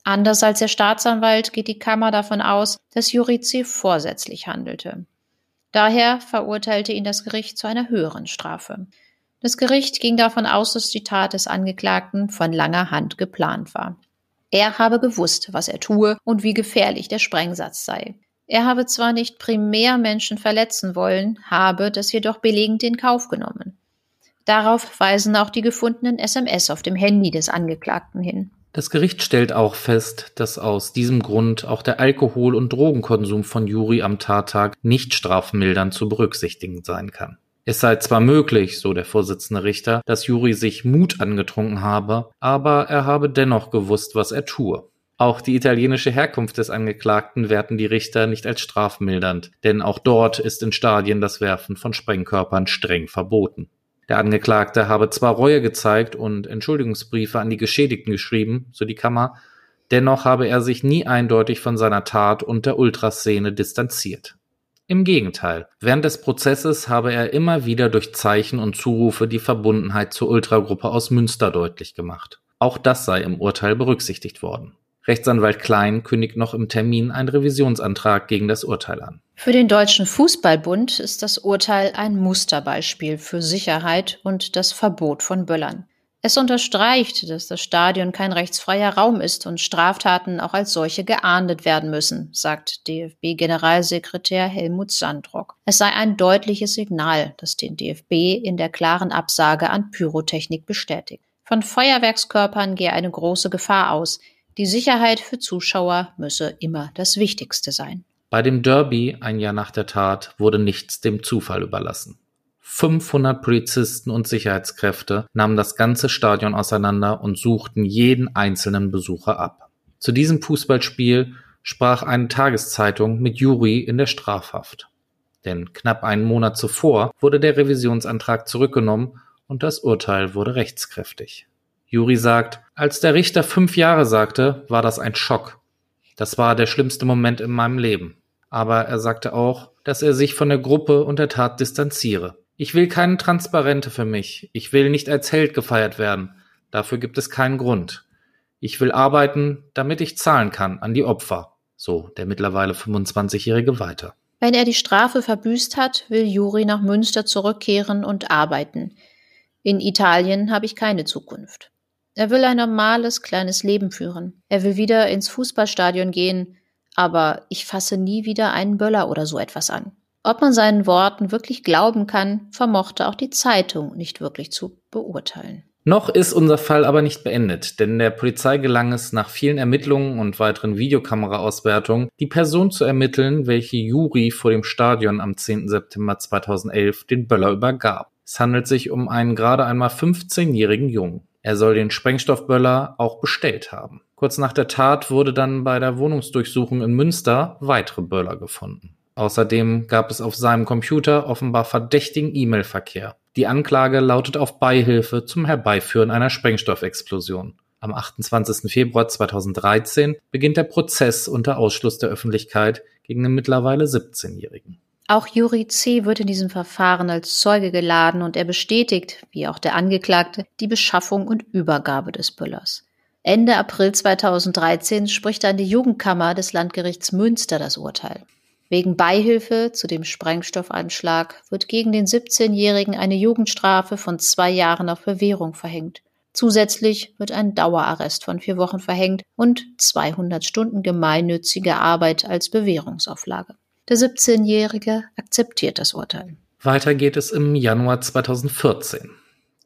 Anders als der Staatsanwalt geht die Kammer davon aus, dass Juri C. vorsätzlich handelte. Daher verurteilte ihn das Gericht zu einer höheren Strafe. Das Gericht ging davon aus, dass die Tat des Angeklagten von langer Hand geplant war. Er habe gewusst, was er tue und wie gefährlich der Sprengsatz sei. Er habe zwar nicht primär Menschen verletzen wollen, habe das jedoch belegend in Kauf genommen. Darauf weisen auch die gefundenen SMS auf dem Handy des Angeklagten hin. Das Gericht stellt auch fest, dass aus diesem Grund auch der Alkohol- und Drogenkonsum von Juri am Tattag nicht strafmildernd zu berücksichtigen sein kann. Es sei zwar möglich, so der Vorsitzende Richter, dass Juri sich Mut angetrunken habe, aber er habe dennoch gewusst, was er tue. Auch die italienische Herkunft des Angeklagten werten die Richter nicht als strafmildernd, denn auch dort ist in Stadien das Werfen von Sprengkörpern streng verboten. Der Angeklagte habe zwar Reue gezeigt und Entschuldigungsbriefe an die Geschädigten geschrieben, so die Kammer, dennoch habe er sich nie eindeutig von seiner Tat und der Ultraszene distanziert. Im Gegenteil, während des Prozesses habe er immer wieder durch Zeichen und Zurufe die Verbundenheit zur Ultragruppe aus Münster deutlich gemacht. Auch das sei im Urteil berücksichtigt worden. Rechtsanwalt Klein kündigt noch im Termin einen Revisionsantrag gegen das Urteil an. Für den Deutschen Fußballbund ist das Urteil ein Musterbeispiel für Sicherheit und das Verbot von Böllern. Es unterstreicht, dass das Stadion kein rechtsfreier Raum ist und Straftaten auch als solche geahndet werden müssen, sagt DFB-Generalsekretär Helmut Sandrock. Es sei ein deutliches Signal, das den DFB in der klaren Absage an Pyrotechnik bestätigt. Von Feuerwerkskörpern gehe eine große Gefahr aus. Die Sicherheit für Zuschauer müsse immer das Wichtigste sein. Bei dem Derby ein Jahr nach der Tat wurde nichts dem Zufall überlassen. 500 Polizisten und Sicherheitskräfte nahmen das ganze Stadion auseinander und suchten jeden einzelnen Besucher ab. Zu diesem Fußballspiel sprach eine Tageszeitung mit Juri in der Strafhaft. Denn knapp einen Monat zuvor wurde der Revisionsantrag zurückgenommen und das Urteil wurde rechtskräftig. Juri sagt, als der Richter fünf Jahre sagte, war das ein Schock. Das war der schlimmste Moment in meinem Leben. Aber er sagte auch, dass er sich von der Gruppe und der Tat distanziere. Ich will keine Transparente für mich. Ich will nicht als Held gefeiert werden. Dafür gibt es keinen Grund. Ich will arbeiten, damit ich zahlen kann an die Opfer. So der mittlerweile 25-Jährige weiter. Wenn er die Strafe verbüßt hat, will Juri nach Münster zurückkehren und arbeiten. In Italien habe ich keine Zukunft. Er will ein normales, kleines Leben führen. Er will wieder ins Fußballstadion gehen, aber ich fasse nie wieder einen Böller oder so etwas an. Ob man seinen Worten wirklich glauben kann, vermochte auch die Zeitung nicht wirklich zu beurteilen. Noch ist unser Fall aber nicht beendet, denn der Polizei gelang es nach vielen Ermittlungen und weiteren Videokameraauswertungen, die Person zu ermitteln, welche Juri vor dem Stadion am 10. September 2011 den Böller übergab. Es handelt sich um einen gerade einmal 15-jährigen Jungen. Er soll den Sprengstoffböller auch bestellt haben. Kurz nach der Tat wurde dann bei der Wohnungsdurchsuchung in Münster weitere Böller gefunden. Außerdem gab es auf seinem Computer offenbar verdächtigen E-Mail-Verkehr. Die Anklage lautet auf Beihilfe zum Herbeiführen einer Sprengstoffexplosion. Am 28. Februar 2013 beginnt der Prozess unter Ausschluss der Öffentlichkeit gegen den mittlerweile 17-Jährigen. Auch Juri C. wird in diesem Verfahren als Zeuge geladen und er bestätigt, wie auch der Angeklagte, die Beschaffung und Übergabe des Böllers. Ende April 2013 spricht dann die Jugendkammer des Landgerichts Münster das Urteil. Wegen Beihilfe zu dem Sprengstoffanschlag wird gegen den 17-Jährigen eine Jugendstrafe von zwei Jahren auf Bewährung verhängt. Zusätzlich wird ein Dauerarrest von vier Wochen verhängt und 200 Stunden gemeinnützige Arbeit als Bewährungsauflage. Der 17-Jährige akzeptiert das Urteil. Weiter geht es im Januar 2014.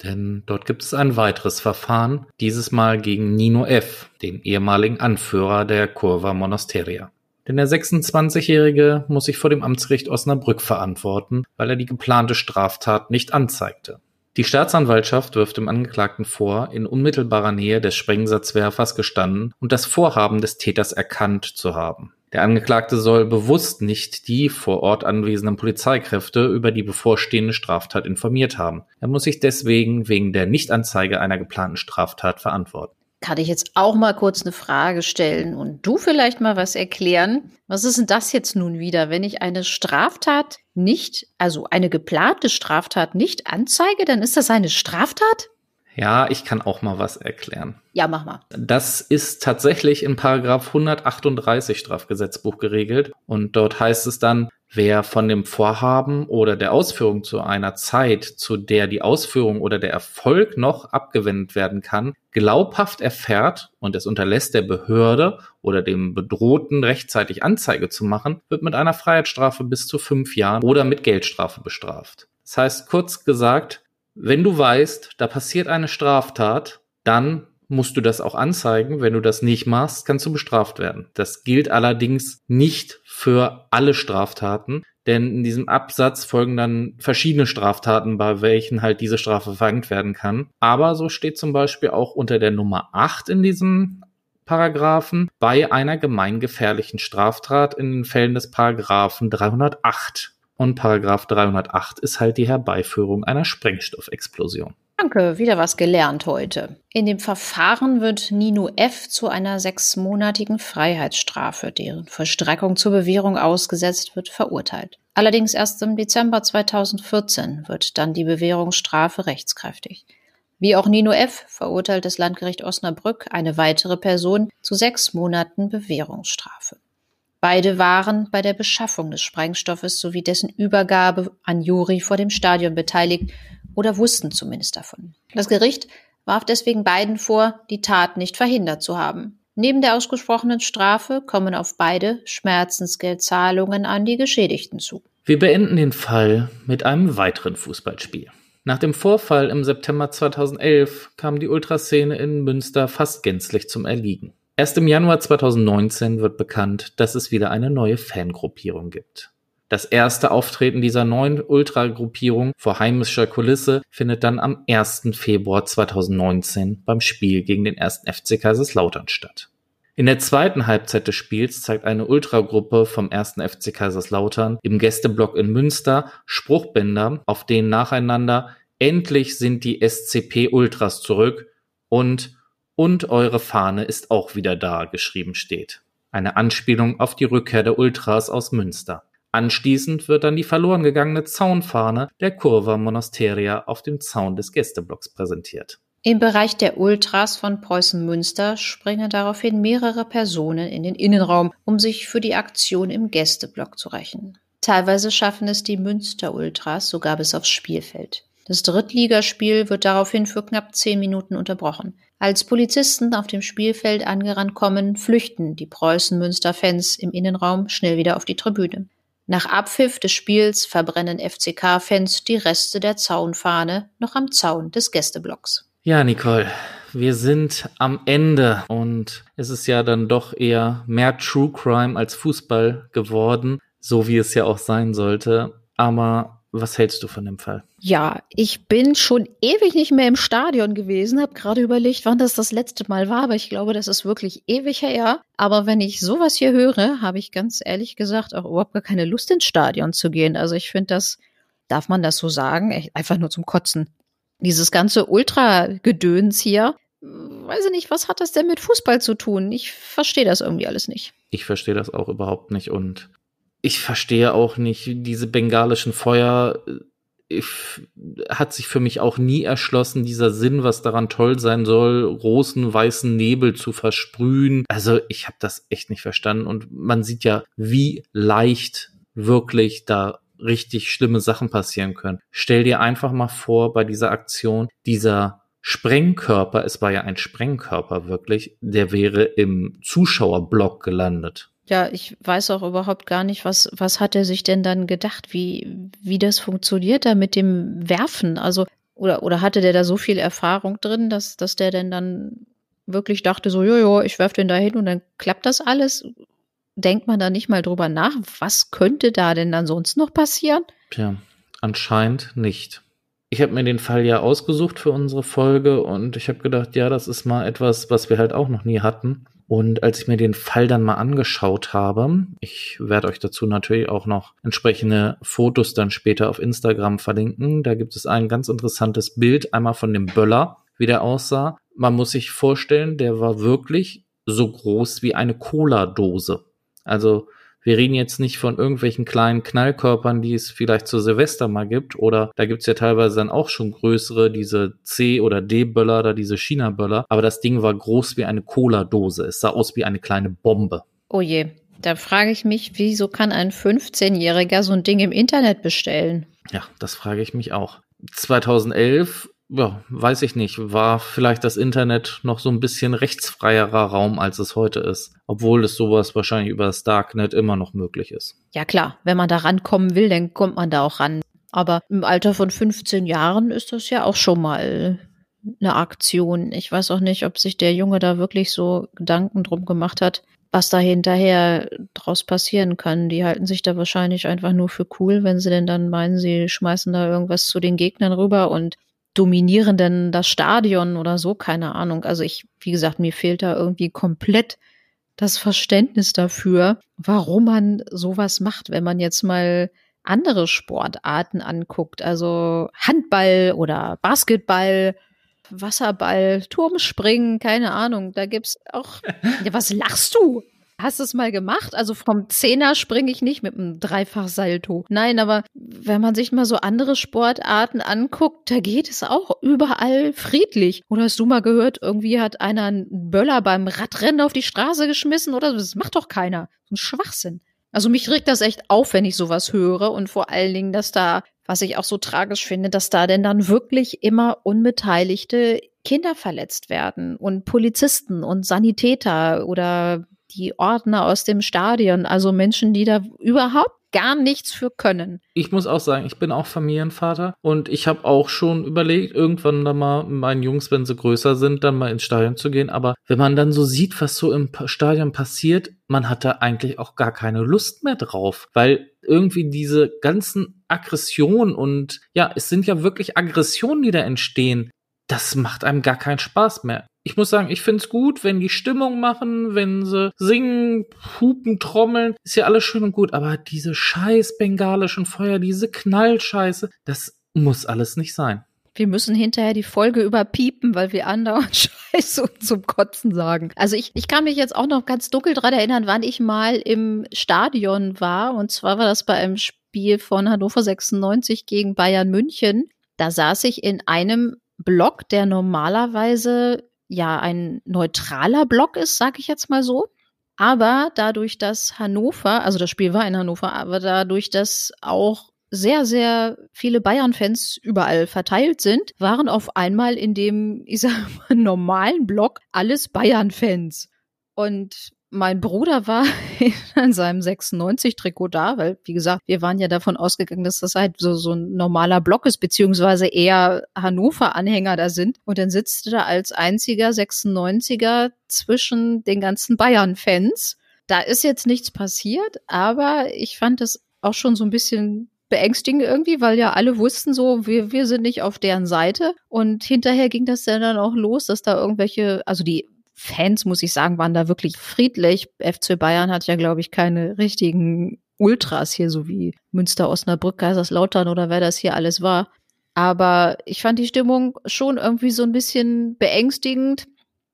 Denn dort gibt es ein weiteres Verfahren, dieses Mal gegen Nino F., den ehemaligen Anführer der Curva Monasteria. Denn der 26-Jährige muss sich vor dem Amtsgericht Osnabrück verantworten, weil er die geplante Straftat nicht anzeigte. Die Staatsanwaltschaft wirft dem Angeklagten vor, in unmittelbarer Nähe des Sprengsatzwerfers gestanden und das Vorhaben des Täters erkannt zu haben. Der Angeklagte soll bewusst nicht die vor Ort anwesenden Polizeikräfte über die bevorstehende Straftat informiert haben. Er muss sich deswegen wegen der Nichtanzeige einer geplanten Straftat verantworten kann ich jetzt auch mal kurz eine Frage stellen und du vielleicht mal was erklären. Was ist denn das jetzt nun wieder, wenn ich eine Straftat nicht, also eine geplante Straftat nicht anzeige, dann ist das eine Straftat? Ja, ich kann auch mal was erklären. Ja, mach mal. Das ist tatsächlich in Paragraph 138 Strafgesetzbuch geregelt und dort heißt es dann, wer von dem Vorhaben oder der Ausführung zu einer Zeit, zu der die Ausführung oder der Erfolg noch abgewendet werden kann, glaubhaft erfährt und es unterlässt der Behörde oder dem Bedrohten rechtzeitig Anzeige zu machen, wird mit einer Freiheitsstrafe bis zu fünf Jahren oder mit Geldstrafe bestraft. Das heißt, kurz gesagt, wenn du weißt, da passiert eine Straftat, dann musst du das auch anzeigen. Wenn du das nicht machst, kannst du bestraft werden. Das gilt allerdings nicht für alle Straftaten, denn in diesem Absatz folgen dann verschiedene Straftaten, bei welchen halt diese Strafe verhängt werden kann. Aber so steht zum Beispiel auch unter der Nummer 8 in diesem Paragraphen bei einer gemeingefährlichen Straftat in den Fällen des Paragraphen 308. Und Paragraph 308 ist halt die Herbeiführung einer Sprengstoffexplosion. Danke, wieder was gelernt heute. In dem Verfahren wird Nino F. zu einer sechsmonatigen Freiheitsstrafe, deren Vollstreckung zur Bewährung ausgesetzt wird, verurteilt. Allerdings erst im Dezember 2014 wird dann die Bewährungsstrafe rechtskräftig. Wie auch Nino F. verurteilt das Landgericht Osnabrück eine weitere Person zu sechs Monaten Bewährungsstrafe. Beide waren bei der Beschaffung des Sprengstoffes sowie dessen Übergabe an Juri vor dem Stadion beteiligt oder wussten zumindest davon. Das Gericht warf deswegen beiden vor, die Tat nicht verhindert zu haben. Neben der ausgesprochenen Strafe kommen auf beide Schmerzensgeldzahlungen an die Geschädigten zu. Wir beenden den Fall mit einem weiteren Fußballspiel. Nach dem Vorfall im September 2011 kam die Ultraszene in Münster fast gänzlich zum Erliegen. Erst im Januar 2019 wird bekannt, dass es wieder eine neue Fangruppierung gibt. Das erste Auftreten dieser neuen Ultragruppierung vor heimischer Kulisse findet dann am 1. Februar 2019 beim Spiel gegen den 1. FC Kaiserslautern statt. In der zweiten Halbzeit des Spiels zeigt eine Ultragruppe vom 1. FC Kaiserslautern im Gästeblock in Münster Spruchbänder, auf denen nacheinander Endlich sind die SCP Ultras zurück und und eure Fahne ist auch wieder da geschrieben steht. Eine Anspielung auf die Rückkehr der Ultras aus Münster. Anschließend wird dann die verloren gegangene Zaunfahne der Curva Monasteria auf dem Zaun des Gästeblocks präsentiert. Im Bereich der Ultras von Preußen Münster springen daraufhin mehrere Personen in den Innenraum, um sich für die Aktion im Gästeblock zu rächen. Teilweise schaffen es die Münster Ultras sogar bis aufs Spielfeld. Das Drittligaspiel wird daraufhin für knapp zehn Minuten unterbrochen. Als Polizisten auf dem Spielfeld angerannt kommen, flüchten die Preußen-Münster-Fans im Innenraum schnell wieder auf die Tribüne. Nach Abpfiff des Spiels verbrennen FCK-Fans die Reste der Zaunfahne noch am Zaun des Gästeblocks. Ja, Nicole, wir sind am Ende und es ist ja dann doch eher mehr True Crime als Fußball geworden, so wie es ja auch sein sollte. Aber was hältst du von dem Fall? Ja, ich bin schon ewig nicht mehr im Stadion gewesen, habe gerade überlegt, wann das das letzte Mal war, aber ich glaube, das ist wirklich ewig her. Aber wenn ich sowas hier höre, habe ich ganz ehrlich gesagt auch überhaupt gar keine Lust ins Stadion zu gehen. Also ich finde das, darf man das so sagen, einfach nur zum Kotzen. Dieses ganze Ultra-Gedöns hier, weiß ich nicht, was hat das denn mit Fußball zu tun? Ich verstehe das irgendwie alles nicht. Ich verstehe das auch überhaupt nicht und ich verstehe auch nicht diese bengalischen Feuer. Ich, hat sich für mich auch nie erschlossen, dieser Sinn, was daran toll sein soll, großen weißen Nebel zu versprühen. Also ich habe das echt nicht verstanden und man sieht ja, wie leicht wirklich da richtig schlimme Sachen passieren können. Stell dir einfach mal vor, bei dieser Aktion, dieser Sprengkörper, es war ja ein Sprengkörper wirklich, der wäre im Zuschauerblock gelandet Ja, ich weiß auch überhaupt gar nicht, was, was hat er sich denn dann gedacht, wie, wie das funktioniert da mit dem Werfen? Also, oder, oder hatte der da so viel Erfahrung drin, dass, dass der denn dann wirklich dachte, so, jojo, ich werf den da hin und dann klappt das alles? Denkt man da nicht mal drüber nach? Was könnte da denn dann sonst noch passieren? Tja, anscheinend nicht. Ich habe mir den Fall ja ausgesucht für unsere Folge und ich habe gedacht, ja, das ist mal etwas, was wir halt auch noch nie hatten. Und als ich mir den Fall dann mal angeschaut habe, ich werde euch dazu natürlich auch noch entsprechende Fotos dann später auf Instagram verlinken. Da gibt es ein ganz interessantes Bild, einmal von dem Böller, wie der aussah. Man muss sich vorstellen, der war wirklich so groß wie eine Cola-Dose. Also wir reden jetzt nicht von irgendwelchen kleinen Knallkörpern, die es vielleicht zu Silvester mal gibt. Oder da gibt's ja teilweise dann auch schon größere, diese C- oder D-Böller oder diese China-Böller. Aber das Ding war groß wie eine Cola-Dose. Es sah aus wie eine kleine Bombe. Oh je. Da frage ich mich, wieso kann ein 15-Jähriger so ein Ding im Internet bestellen? Ja, das frage ich mich auch. 2011 ja, weiß ich nicht, war vielleicht das Internet noch so ein bisschen rechtsfreierer Raum, als es heute ist. Obwohl es sowas wahrscheinlich über das Darknet immer noch möglich ist. Ja klar, wenn man da rankommen will, dann kommt man da auch ran. Aber im Alter von 15 Jahren ist das ja auch schon mal eine Aktion. Ich weiß auch nicht, ob sich der Junge da wirklich so Gedanken drum gemacht hat, was da hinterher draus passieren kann. Die halten sich da wahrscheinlich einfach nur für cool, wenn sie denn dann meinen, sie schmeißen da irgendwas zu den Gegnern rüber und dominieren denn das Stadion oder so, keine Ahnung. Also ich, wie gesagt, mir fehlt da irgendwie komplett das Verständnis dafür, warum man sowas macht, wenn man jetzt mal andere Sportarten anguckt, also Handball oder Basketball, Wasserball, Turmspringen, keine Ahnung, da gibt's auch. Ja, was lachst du? Hast du es mal gemacht? Also vom Zehner springe ich nicht mit einem Dreifach-Salto. Nein, aber wenn man sich mal so andere Sportarten anguckt, da geht es auch überall friedlich. Oder hast du mal gehört, irgendwie hat einer einen Böller beim Radrennen auf die Straße geschmissen oder das macht doch keiner. Ein Schwachsinn. Also mich regt das echt auf, wenn ich sowas höre und vor allen Dingen, dass da, was ich auch so tragisch finde, dass da denn dann wirklich immer unbeteiligte Kinder verletzt werden und Polizisten und Sanitäter oder die Ordner aus dem Stadion, also Menschen, die da überhaupt gar nichts für können. Ich muss auch sagen, ich bin auch Familienvater und ich habe auch schon überlegt, irgendwann dann mal meinen Jungs, wenn sie größer sind, dann mal ins Stadion zu gehen. Aber wenn man dann so sieht, was so im Stadion passiert, man hat da eigentlich auch gar keine Lust mehr drauf, weil irgendwie diese ganzen Aggressionen und ja, es sind ja wirklich Aggressionen, die da entstehen. Das macht einem gar keinen Spaß mehr ich muss sagen, ich find's gut, wenn die Stimmung machen, wenn sie singen, hupen, trommeln, ist ja alles schön und gut, aber diese scheiß bengalischen Feuer, diese Knallscheiße, das muss alles nicht sein. Wir müssen hinterher die Folge überpiepen, weil wir andauernd Scheiße und zum Kotzen sagen. Also ich, ich kann mich jetzt auch noch ganz dunkel dran erinnern, wann ich mal im Stadion war. Und zwar war das bei einem Spiel von Hannover 96 gegen Bayern München. Da saß ich in einem Block, der normalerweise ja ein neutraler Block ist, sage ich jetzt mal so. Aber dadurch, dass Hannover, also das Spiel war in Hannover, aber dadurch, dass auch sehr, sehr viele Bayern-Fans überall verteilt sind, waren auf einmal in dem, ich sag mal, normalen Block alles Bayern-Fans. Und mein Bruder war in seinem 96-Trikot da, weil, wie gesagt, wir waren ja davon ausgegangen, dass das halt so, so ein normaler Block ist, beziehungsweise eher Hannover-Anhänger da sind. Und dann sitzt er als einziger 96er zwischen den ganzen Bayern-Fans. Da ist jetzt nichts passiert, aber ich fand das auch schon so ein bisschen beängstigend irgendwie, weil ja alle wussten so, wir, wir sind nicht auf deren Seite. Und hinterher ging das dann auch los, dass da irgendwelche, also die Fans, muss ich sagen, waren da wirklich friedlich. FC Bayern hat ja, glaube ich, keine richtigen Ultras hier, so wie Münster, Osnabrück, Kaiserslautern oder wer das hier alles war. Aber ich fand die Stimmung schon irgendwie so ein bisschen beängstigend.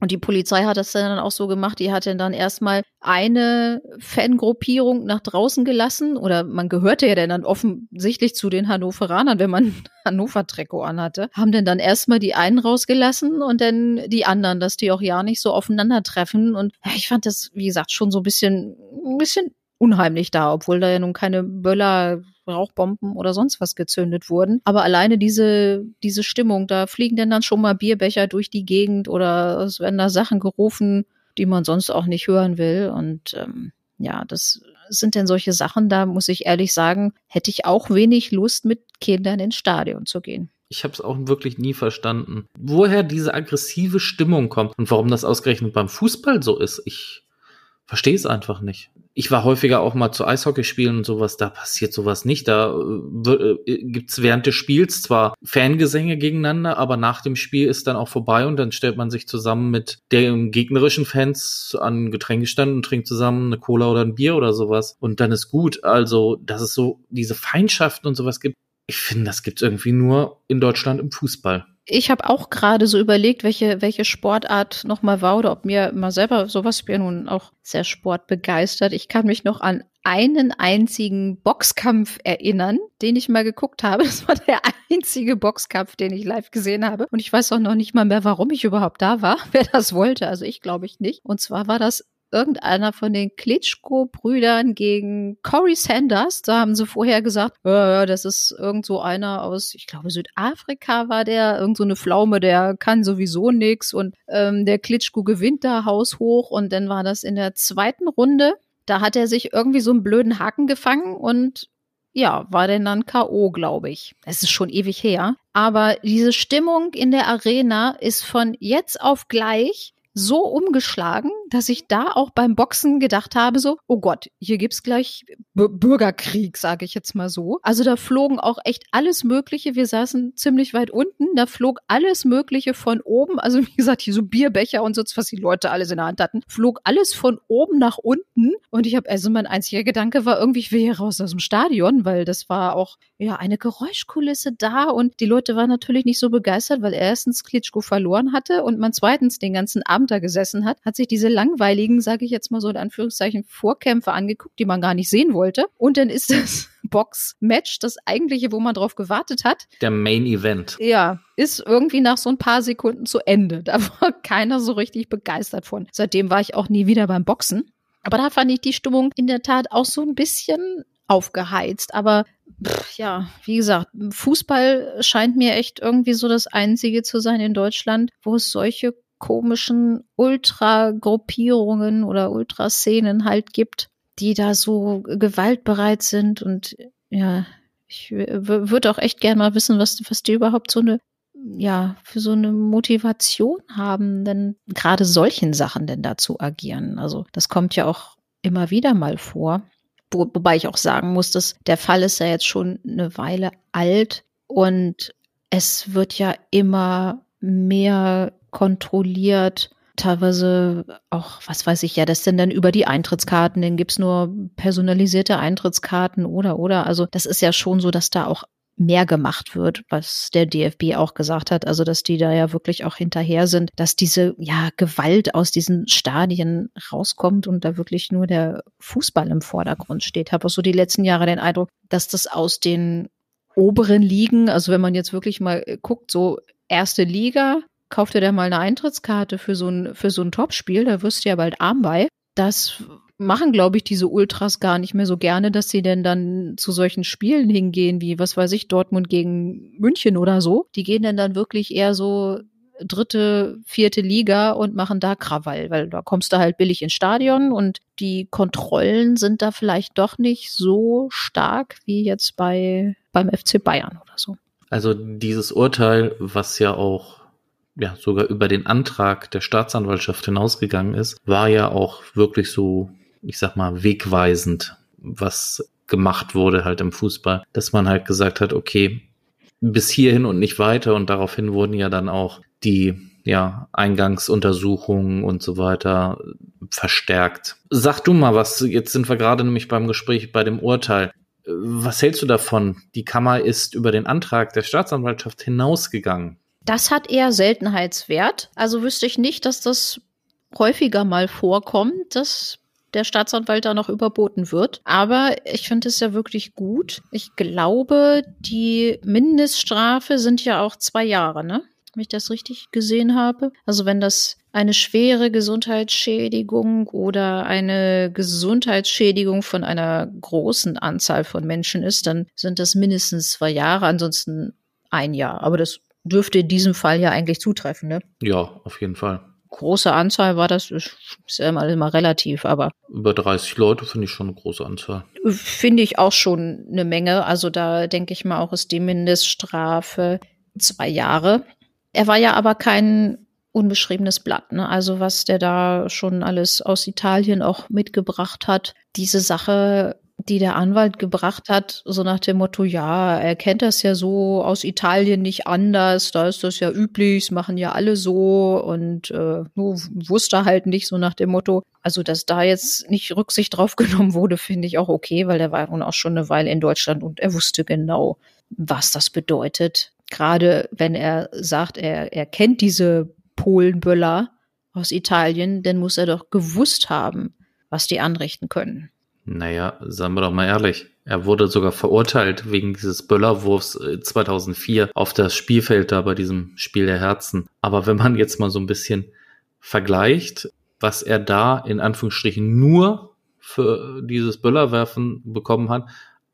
Und die Polizei hat das dann auch so gemacht, die hat dann erstmal eine Fangruppierung nach draußen gelassen. Oder man gehörte ja dann offensichtlich zu den Hannoveranern, wenn man Hannover-Trikot anhatte, haben dann dann erstmal die einen rausgelassen und dann die anderen, dass die auch ja nicht so aufeinandertreffen. Und ich fand das, wie gesagt, schon so ein bisschen, ein bisschen unheimlich da, obwohl da ja nun keine Böller Rauchbomben oder sonst was gezündet wurden. Aber alleine diese, diese Stimmung, da fliegen denn dann schon mal Bierbecher durch die Gegend oder es werden da Sachen gerufen, die man sonst auch nicht hören will. Und ähm, ja, das sind denn solche Sachen, da muss ich ehrlich sagen, hätte ich auch wenig Lust, mit Kindern ins Stadion zu gehen. Ich habe es auch wirklich nie verstanden, woher diese aggressive Stimmung kommt und warum das ausgerechnet beim Fußball so ist. Ich verstehe es einfach nicht. Ich war häufiger auch mal zu Eishockeyspielen und sowas, da passiert sowas nicht. Da äh, äh, gibt's während des Spiels zwar Fangesänge gegeneinander, aber nach dem Spiel ist dann auch vorbei und dann stellt man sich zusammen mit den gegnerischen Fans an Getränkestand und trinkt zusammen eine Cola oder ein Bier oder sowas und dann ist gut. Also, dass es so diese Feindschaften und sowas gibt, ich finde, das gibt's irgendwie nur in Deutschland im Fußball ich habe auch gerade so überlegt, welche, welche Sportart nochmal war oder ob mir mal selber sowas, ich bin nun auch sehr sportbegeistert. Ich kann mich noch an einen einzigen Boxkampf erinnern, den ich mal geguckt habe. Das war der einzige Boxkampf, den ich live gesehen habe. Und ich weiß auch noch nicht mal mehr, warum ich überhaupt da war, wer das wollte. Also ich glaube ich nicht. Und zwar war das irgendeiner von den Klitschko-Brüdern gegen Corey Sanders. Da haben sie vorher gesagt, äh, das ist irgend so einer aus, ich glaube, Südafrika war der, irgend so eine Pflaume, der kann sowieso nix und ähm, der Klitschko gewinnt da haushoch und dann war das in der zweiten Runde. Da hat er sich irgendwie so einen blöden Haken gefangen und ja, war denn dann K.O., glaube ich. Es ist schon ewig her. Aber diese Stimmung in der Arena ist von jetzt auf gleich so umgeschlagen, dass ich da auch beim Boxen gedacht habe, so, oh Gott, hier gibt's gleich B Bürgerkrieg, sage ich jetzt mal so. Also da flogen auch echt alles Mögliche. Wir saßen ziemlich weit unten, da flog alles Mögliche von oben. Also wie gesagt, hier so Bierbecher und so, was die Leute alles in der Hand hatten, flog alles von oben nach unten. Und ich habe, also mein einziger Gedanke war irgendwie, ich will hier raus aus dem Stadion, weil das war auch ja eine Geräuschkulisse da und die Leute waren natürlich nicht so begeistert, weil erstens Klitschko verloren hatte und man zweitens den ganzen Abend Abend da gesessen hat, hat sich diese langweiligen, sage ich jetzt mal so in Anführungszeichen, Vorkämpfe angeguckt, die man gar nicht sehen wollte. Und dann ist das Box-Match, das eigentliche, wo man drauf gewartet hat. Der Main Event. Ja, ist irgendwie nach so ein paar Sekunden zu Ende. Da war keiner so richtig begeistert von. Seitdem war ich auch nie wieder beim Boxen. Aber da fand ich die Stimmung in der Tat auch so ein bisschen aufgeheizt. Aber pff, ja, wie gesagt, Fußball scheint mir echt irgendwie so das Einzige zu sein in Deutschland, wo es solche komischen Ultra-Gruppierungen oder Ultraszenen halt gibt, die da so gewaltbereit sind und ja, ich würde auch echt gerne mal wissen, was, was die überhaupt so eine, ja, für so eine Motivation haben, denn gerade solchen Sachen denn da zu agieren. Also das kommt ja auch immer wieder mal vor. Wo, wobei ich auch sagen muss, dass der Fall ist ja jetzt schon eine Weile alt und es wird ja immer mehr kontrolliert, teilweise auch, was weiß ich ja, das denn dann über die Eintrittskarten, dann gibt's nur personalisierte Eintrittskarten oder oder. Also das ist ja schon so, dass da auch mehr gemacht wird, was der DFB auch gesagt hat, also dass die da ja wirklich auch hinterher sind, dass diese ja Gewalt aus diesen Stadien rauskommt und da wirklich nur der Fußball im Vordergrund steht. Habe auch so die letzten Jahre den Eindruck, dass das aus den oberen Ligen, also wenn man jetzt wirklich mal guckt, so erste Liga, kauf dir da mal eine Eintrittskarte für so ein, für so ein Topspiel, da wirst du ja bald arm bei. Das machen, glaube ich, diese Ultras gar nicht mehr so gerne, dass sie denn dann zu solchen Spielen hingehen, wie, was weiß ich, Dortmund gegen München oder so. Die gehen dann dann wirklich eher so dritte, vierte Liga und machen da Krawall, weil da kommst du halt billig ins Stadion und die Kontrollen sind da vielleicht doch nicht so stark wie jetzt bei, beim FC Bayern oder so. Also dieses Urteil, was ja auch ja sogar über den Antrag der Staatsanwaltschaft hinausgegangen ist, war ja auch wirklich so, ich sag mal, wegweisend, was gemacht wurde halt im Fußball, dass man halt gesagt hat, okay, bis hierhin und nicht weiter und daraufhin wurden ja dann auch die ja, Eingangsuntersuchungen und so weiter verstärkt. Sag du mal was, jetzt sind wir gerade nämlich beim Gespräch bei dem Urteil. Was hältst du davon? Die Kammer ist über den Antrag der Staatsanwaltschaft hinausgegangen. Das hat eher Seltenheitswert. Also wüsste ich nicht, dass das häufiger mal vorkommt, dass der Staatsanwalt da noch überboten wird. Aber ich finde es ja wirklich gut. Ich glaube, die Mindeststrafe sind ja auch zwei Jahre, ne? Wenn ich das richtig gesehen habe. Also wenn das eine schwere Gesundheitsschädigung oder eine Gesundheitsschädigung von einer großen Anzahl von Menschen ist, dann sind das mindestens zwei Jahre, ansonsten ein Jahr. Aber das dürfte in diesem Fall ja eigentlich zutreffen, ne? Ja, auf jeden Fall. große Anzahl war das, ist ja immer, immer relativ, aber. Über 30 Leute finde ich schon eine große Anzahl. Finde ich auch schon eine Menge. Also da denke ich mal auch ist die Mindeststrafe zwei Jahre. Er war ja aber kein unbeschriebenes Blatt. Ne? Also was der da schon alles aus Italien auch mitgebracht hat. Diese Sache die der Anwalt gebracht hat, so nach dem Motto, ja, er kennt das ja so aus Italien nicht anders, da ist das ja üblich, das machen ja alle so und äh, nur wusste halt nicht so nach dem Motto. Also, dass da jetzt nicht Rücksicht drauf genommen wurde, finde ich auch okay, weil der war nun auch schon eine Weile in Deutschland und er wusste genau, was das bedeutet. Gerade wenn er sagt, er, er kennt diese Polenböller aus Italien, dann muss er doch gewusst haben, was die anrichten können. Naja, sagen wir doch mal ehrlich. Er wurde sogar verurteilt wegen dieses Böllerwurfs 2004 äh, auf das Spielfeld da bei diesem Spiel der Herzen. Aber wenn man jetzt mal so ein bisschen vergleicht, was er da in Anführungsstrichen nur für dieses Böllerwerfen bekommen hat,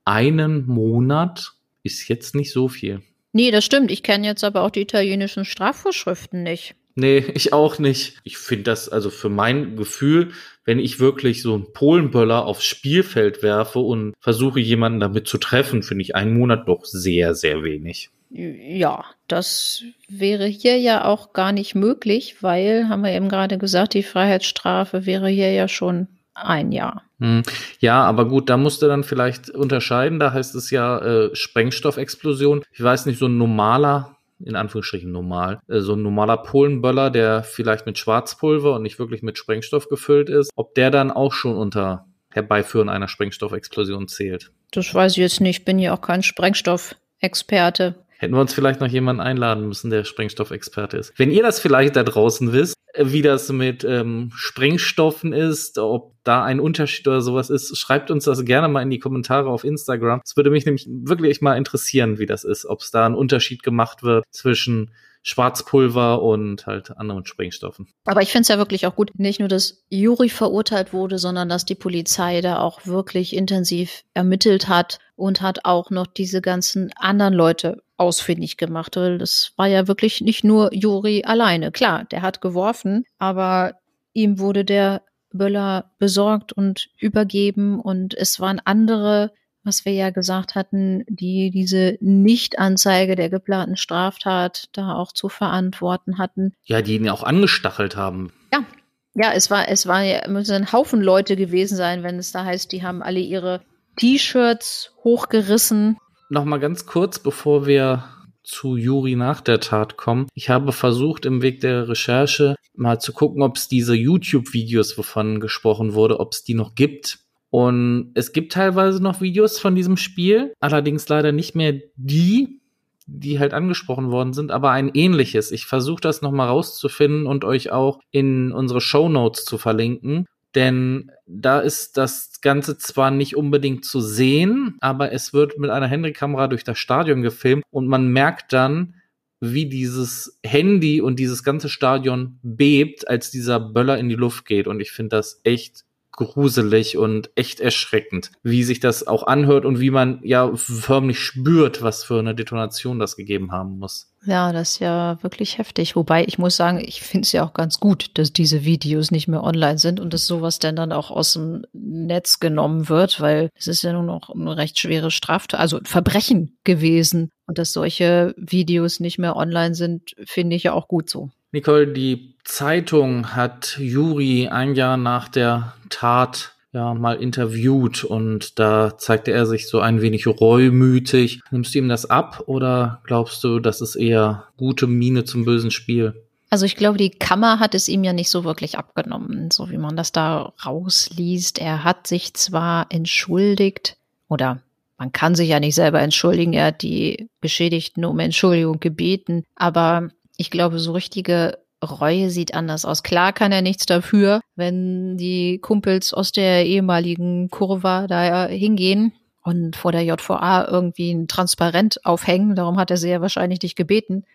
einen Monat ist jetzt nicht so viel. Nee, das stimmt. Ich kenne jetzt aber auch die italienischen Strafvorschriften nicht. Nee, ich auch nicht. Ich finde das, also für mein Gefühl, wenn ich wirklich so einen Polenböller aufs Spielfeld werfe und versuche, jemanden damit zu treffen, finde ich einen Monat doch sehr, sehr wenig. Ja, das wäre hier ja auch gar nicht möglich, weil, haben wir eben gerade gesagt, die Freiheitsstrafe wäre hier ja schon ein Jahr. Hm. Ja, aber gut, da musst du dann vielleicht unterscheiden. Da heißt es ja äh, Sprengstoffexplosion. Ich weiß nicht, so ein normaler in Anführungsstrichen normal. Äh, so ein normaler Polenböller, der vielleicht mit Schwarzpulver und nicht wirklich mit Sprengstoff gefüllt ist, ob der dann auch schon unter Herbeiführen einer Sprengstoffexplosion zählt. Das weiß ich jetzt nicht, bin ja auch kein Sprengstoffexperte. Hätten wir uns vielleicht noch jemanden einladen müssen, der Sprengstoffexperte ist. Wenn ihr das vielleicht da draußen wisst, wie das mit ähm, Sprengstoffen ist, ob da ein Unterschied oder sowas ist, schreibt uns das gerne mal in die Kommentare auf Instagram. Es würde mich nämlich wirklich mal interessieren, wie das ist, ob es da einen Unterschied gemacht wird zwischen Schwarzpulver und halt anderen Sprengstoffen. Aber ich finde es ja wirklich auch gut, nicht nur, dass Juri verurteilt wurde, sondern dass die Polizei da auch wirklich intensiv ermittelt hat und hat auch noch diese ganzen anderen Leute ausfindig gemacht. Weil das war ja wirklich nicht nur Juri alleine. Klar, der hat geworfen, aber ihm wurde der Böller besorgt und übergeben und es waren andere was wir ja gesagt hatten, die diese Nichtanzeige der geplanten Straftat da auch zu verantworten hatten. Ja, die ihn auch angestachelt haben. Ja. Ja, es war, es war ja, müssen ein Haufen Leute gewesen sein, wenn es da heißt, die haben alle ihre T-Shirts hochgerissen. Nochmal ganz kurz, bevor wir zu Juri nach der Tat kommen. Ich habe versucht, im Weg der Recherche mal zu gucken, ob es diese YouTube-Videos, wovon gesprochen wurde, ob es die noch gibt. Und es gibt teilweise noch Videos von diesem Spiel, allerdings leider nicht mehr die, die halt angesprochen worden sind, aber ein ähnliches. Ich versuche das nochmal rauszufinden und euch auch in unsere Show Notes zu verlinken. Denn da ist das Ganze zwar nicht unbedingt zu sehen, aber es wird mit einer Handykamera durch das Stadion gefilmt und man merkt dann, wie dieses Handy und dieses ganze Stadion bebt, als dieser Böller in die Luft geht. Und ich finde das echt gruselig und echt erschreckend, wie sich das auch anhört und wie man ja förmlich spürt, was für eine Detonation das gegeben haben muss. Ja, das ist ja wirklich heftig. Wobei ich muss sagen, ich finde es ja auch ganz gut, dass diese Videos nicht mehr online sind und dass sowas denn dann auch aus dem Netz genommen wird, weil es ist ja nur noch eine recht schwere Straftat, also Verbrechen gewesen. Und dass solche Videos nicht mehr online sind, finde ich ja auch gut so. Nicole, die Zeitung hat Juri ein Jahr nach der Tat ja mal interviewt und da zeigte er sich so ein wenig reumütig. Nimmst du ihm das ab oder glaubst du, das ist eher gute Miene zum bösen Spiel? Also ich glaube, die Kammer hat es ihm ja nicht so wirklich abgenommen, so wie man das da rausliest. Er hat sich zwar entschuldigt oder man kann sich ja nicht selber entschuldigen. Er hat die Geschädigten um Entschuldigung gebeten, aber ich glaube, so richtige Reue sieht anders aus. Klar kann er nichts dafür, wenn die Kumpels aus der ehemaligen Kurve da hingehen und vor der JVA irgendwie ein Transparent aufhängen. Darum hat er sehr wahrscheinlich dich gebeten.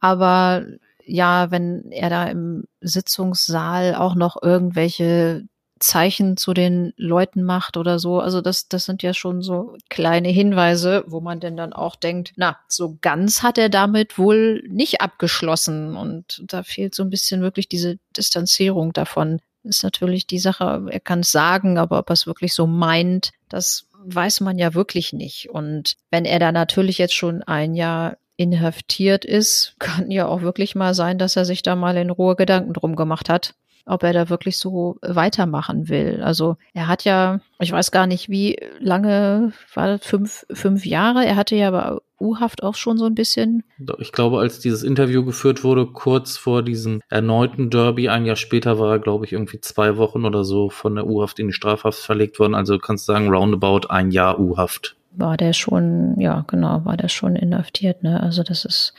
Aber ja, wenn er da im Sitzungssaal auch noch irgendwelche Zeichen zu den Leuten macht oder so. Also das, das sind ja schon so kleine Hinweise, wo man denn dann auch denkt, na, so ganz hat er damit wohl nicht abgeschlossen. Und da fehlt so ein bisschen wirklich diese Distanzierung davon. Ist natürlich die Sache, er kann es sagen, aber ob er es wirklich so meint, das weiß man ja wirklich nicht. Und wenn er da natürlich jetzt schon ein Jahr inhaftiert ist, kann ja auch wirklich mal sein, dass er sich da mal in Ruhe Gedanken drum gemacht hat ob er da wirklich so weitermachen will. Also er hat ja, ich weiß gar nicht, wie lange war das, fünf, fünf Jahre. Er hatte ja aber U-Haft auch schon so ein bisschen. Ich glaube, als dieses Interview geführt wurde, kurz vor diesem erneuten Derby, ein Jahr später war er, glaube ich, irgendwie zwei Wochen oder so von der U-Haft in die Strafhaft verlegt worden. Also kannst du sagen, roundabout ein Jahr U-Haft. War der schon, ja, genau, war der schon inhaftiert, ne? Also das ist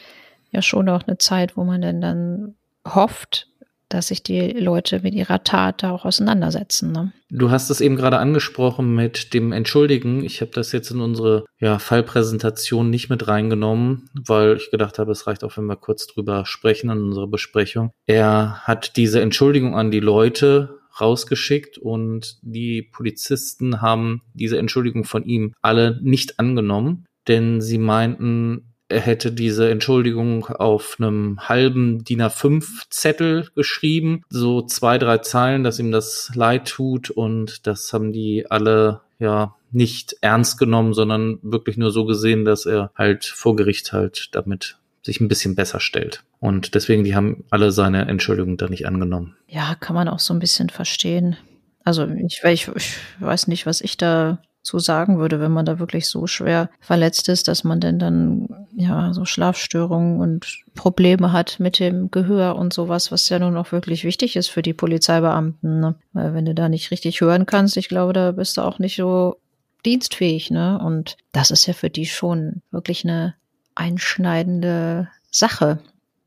ja schon auch eine Zeit, wo man denn dann hofft, dass sich die Leute mit ihrer Tat da auch auseinandersetzen. Ne? Du hast es eben gerade angesprochen mit dem Entschuldigen. Ich habe das jetzt in unsere ja, Fallpräsentation nicht mit reingenommen, weil ich gedacht habe, es reicht auch, wenn wir kurz drüber sprechen in unserer Besprechung. Er hat diese Entschuldigung an die Leute rausgeschickt und die Polizisten haben diese Entschuldigung von ihm alle nicht angenommen, denn sie meinten, er hätte diese Entschuldigung auf einem halben DIN A5 Zettel geschrieben, so zwei, drei Zeilen, dass ihm das leid tut und das haben die alle ja nicht ernst genommen, sondern wirklich nur so gesehen, dass er halt vor Gericht halt damit sich ein bisschen besser stellt. Und deswegen, die haben alle seine Entschuldigung da nicht angenommen. Ja, kann man auch so ein bisschen verstehen. Also ich, ich, ich weiß nicht, was ich da so sagen würde, wenn man da wirklich so schwer verletzt ist, dass man denn dann ja so Schlafstörungen und Probleme hat mit dem Gehör und sowas, was ja nun auch wirklich wichtig ist für die Polizeibeamten. Ne? Weil wenn du da nicht richtig hören kannst, ich glaube, da bist du auch nicht so dienstfähig, ne? Und das ist ja für die schon wirklich eine einschneidende Sache,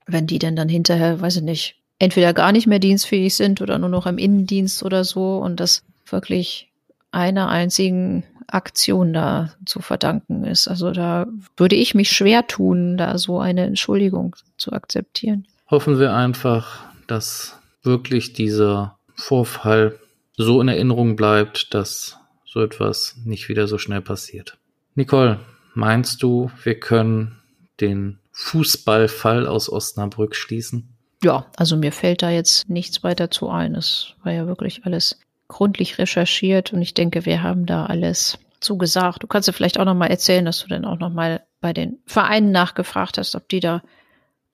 wenn die denn dann hinterher, weiß ich nicht, entweder gar nicht mehr dienstfähig sind oder nur noch im Innendienst oder so und das wirklich einer einzigen Aktion da zu verdanken ist. Also da würde ich mich schwer tun, da so eine Entschuldigung zu akzeptieren. Hoffen wir einfach, dass wirklich dieser Vorfall so in Erinnerung bleibt, dass so etwas nicht wieder so schnell passiert. Nicole, meinst du, wir können den Fußballfall aus Osnabrück schließen? Ja, also mir fällt da jetzt nichts weiter zu ein. Es war ja wirklich alles gründlich recherchiert und ich denke, wir haben da alles zugesagt. Du kannst ja vielleicht auch noch mal erzählen, dass du dann auch noch mal bei den Vereinen nachgefragt hast, ob die da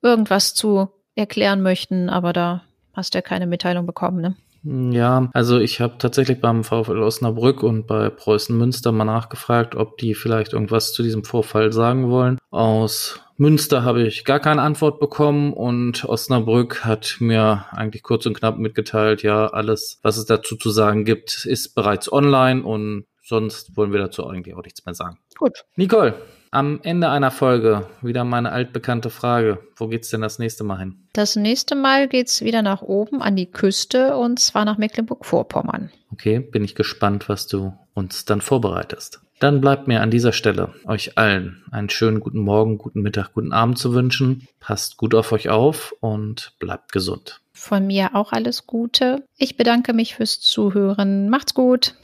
irgendwas zu erklären möchten, aber da hast du ja keine Mitteilung bekommen, ne? Ja, also ich habe tatsächlich beim VfL Osnabrück und bei Preußen Münster mal nachgefragt, ob die vielleicht irgendwas zu diesem Vorfall sagen wollen. Aus Münster habe ich gar keine Antwort bekommen und Osnabrück hat mir eigentlich kurz und knapp mitgeteilt, ja, alles, was es dazu zu sagen gibt, ist bereits online und sonst wollen wir dazu eigentlich auch nichts mehr sagen. Gut. Nicole, am Ende einer Folge wieder meine altbekannte Frage. Wo geht's denn das nächste Mal hin? Das nächste Mal geht's wieder nach oben an die Küste und zwar nach Mecklenburg-Vorpommern. Okay, bin ich gespannt, was du uns dann vorbereitest. Dann bleibt mir an dieser Stelle euch allen einen schönen guten Morgen, guten Mittag, guten Abend zu wünschen. Passt gut auf euch auf und bleibt gesund. Von mir auch alles Gute. Ich bedanke mich fürs Zuhören. Macht's gut.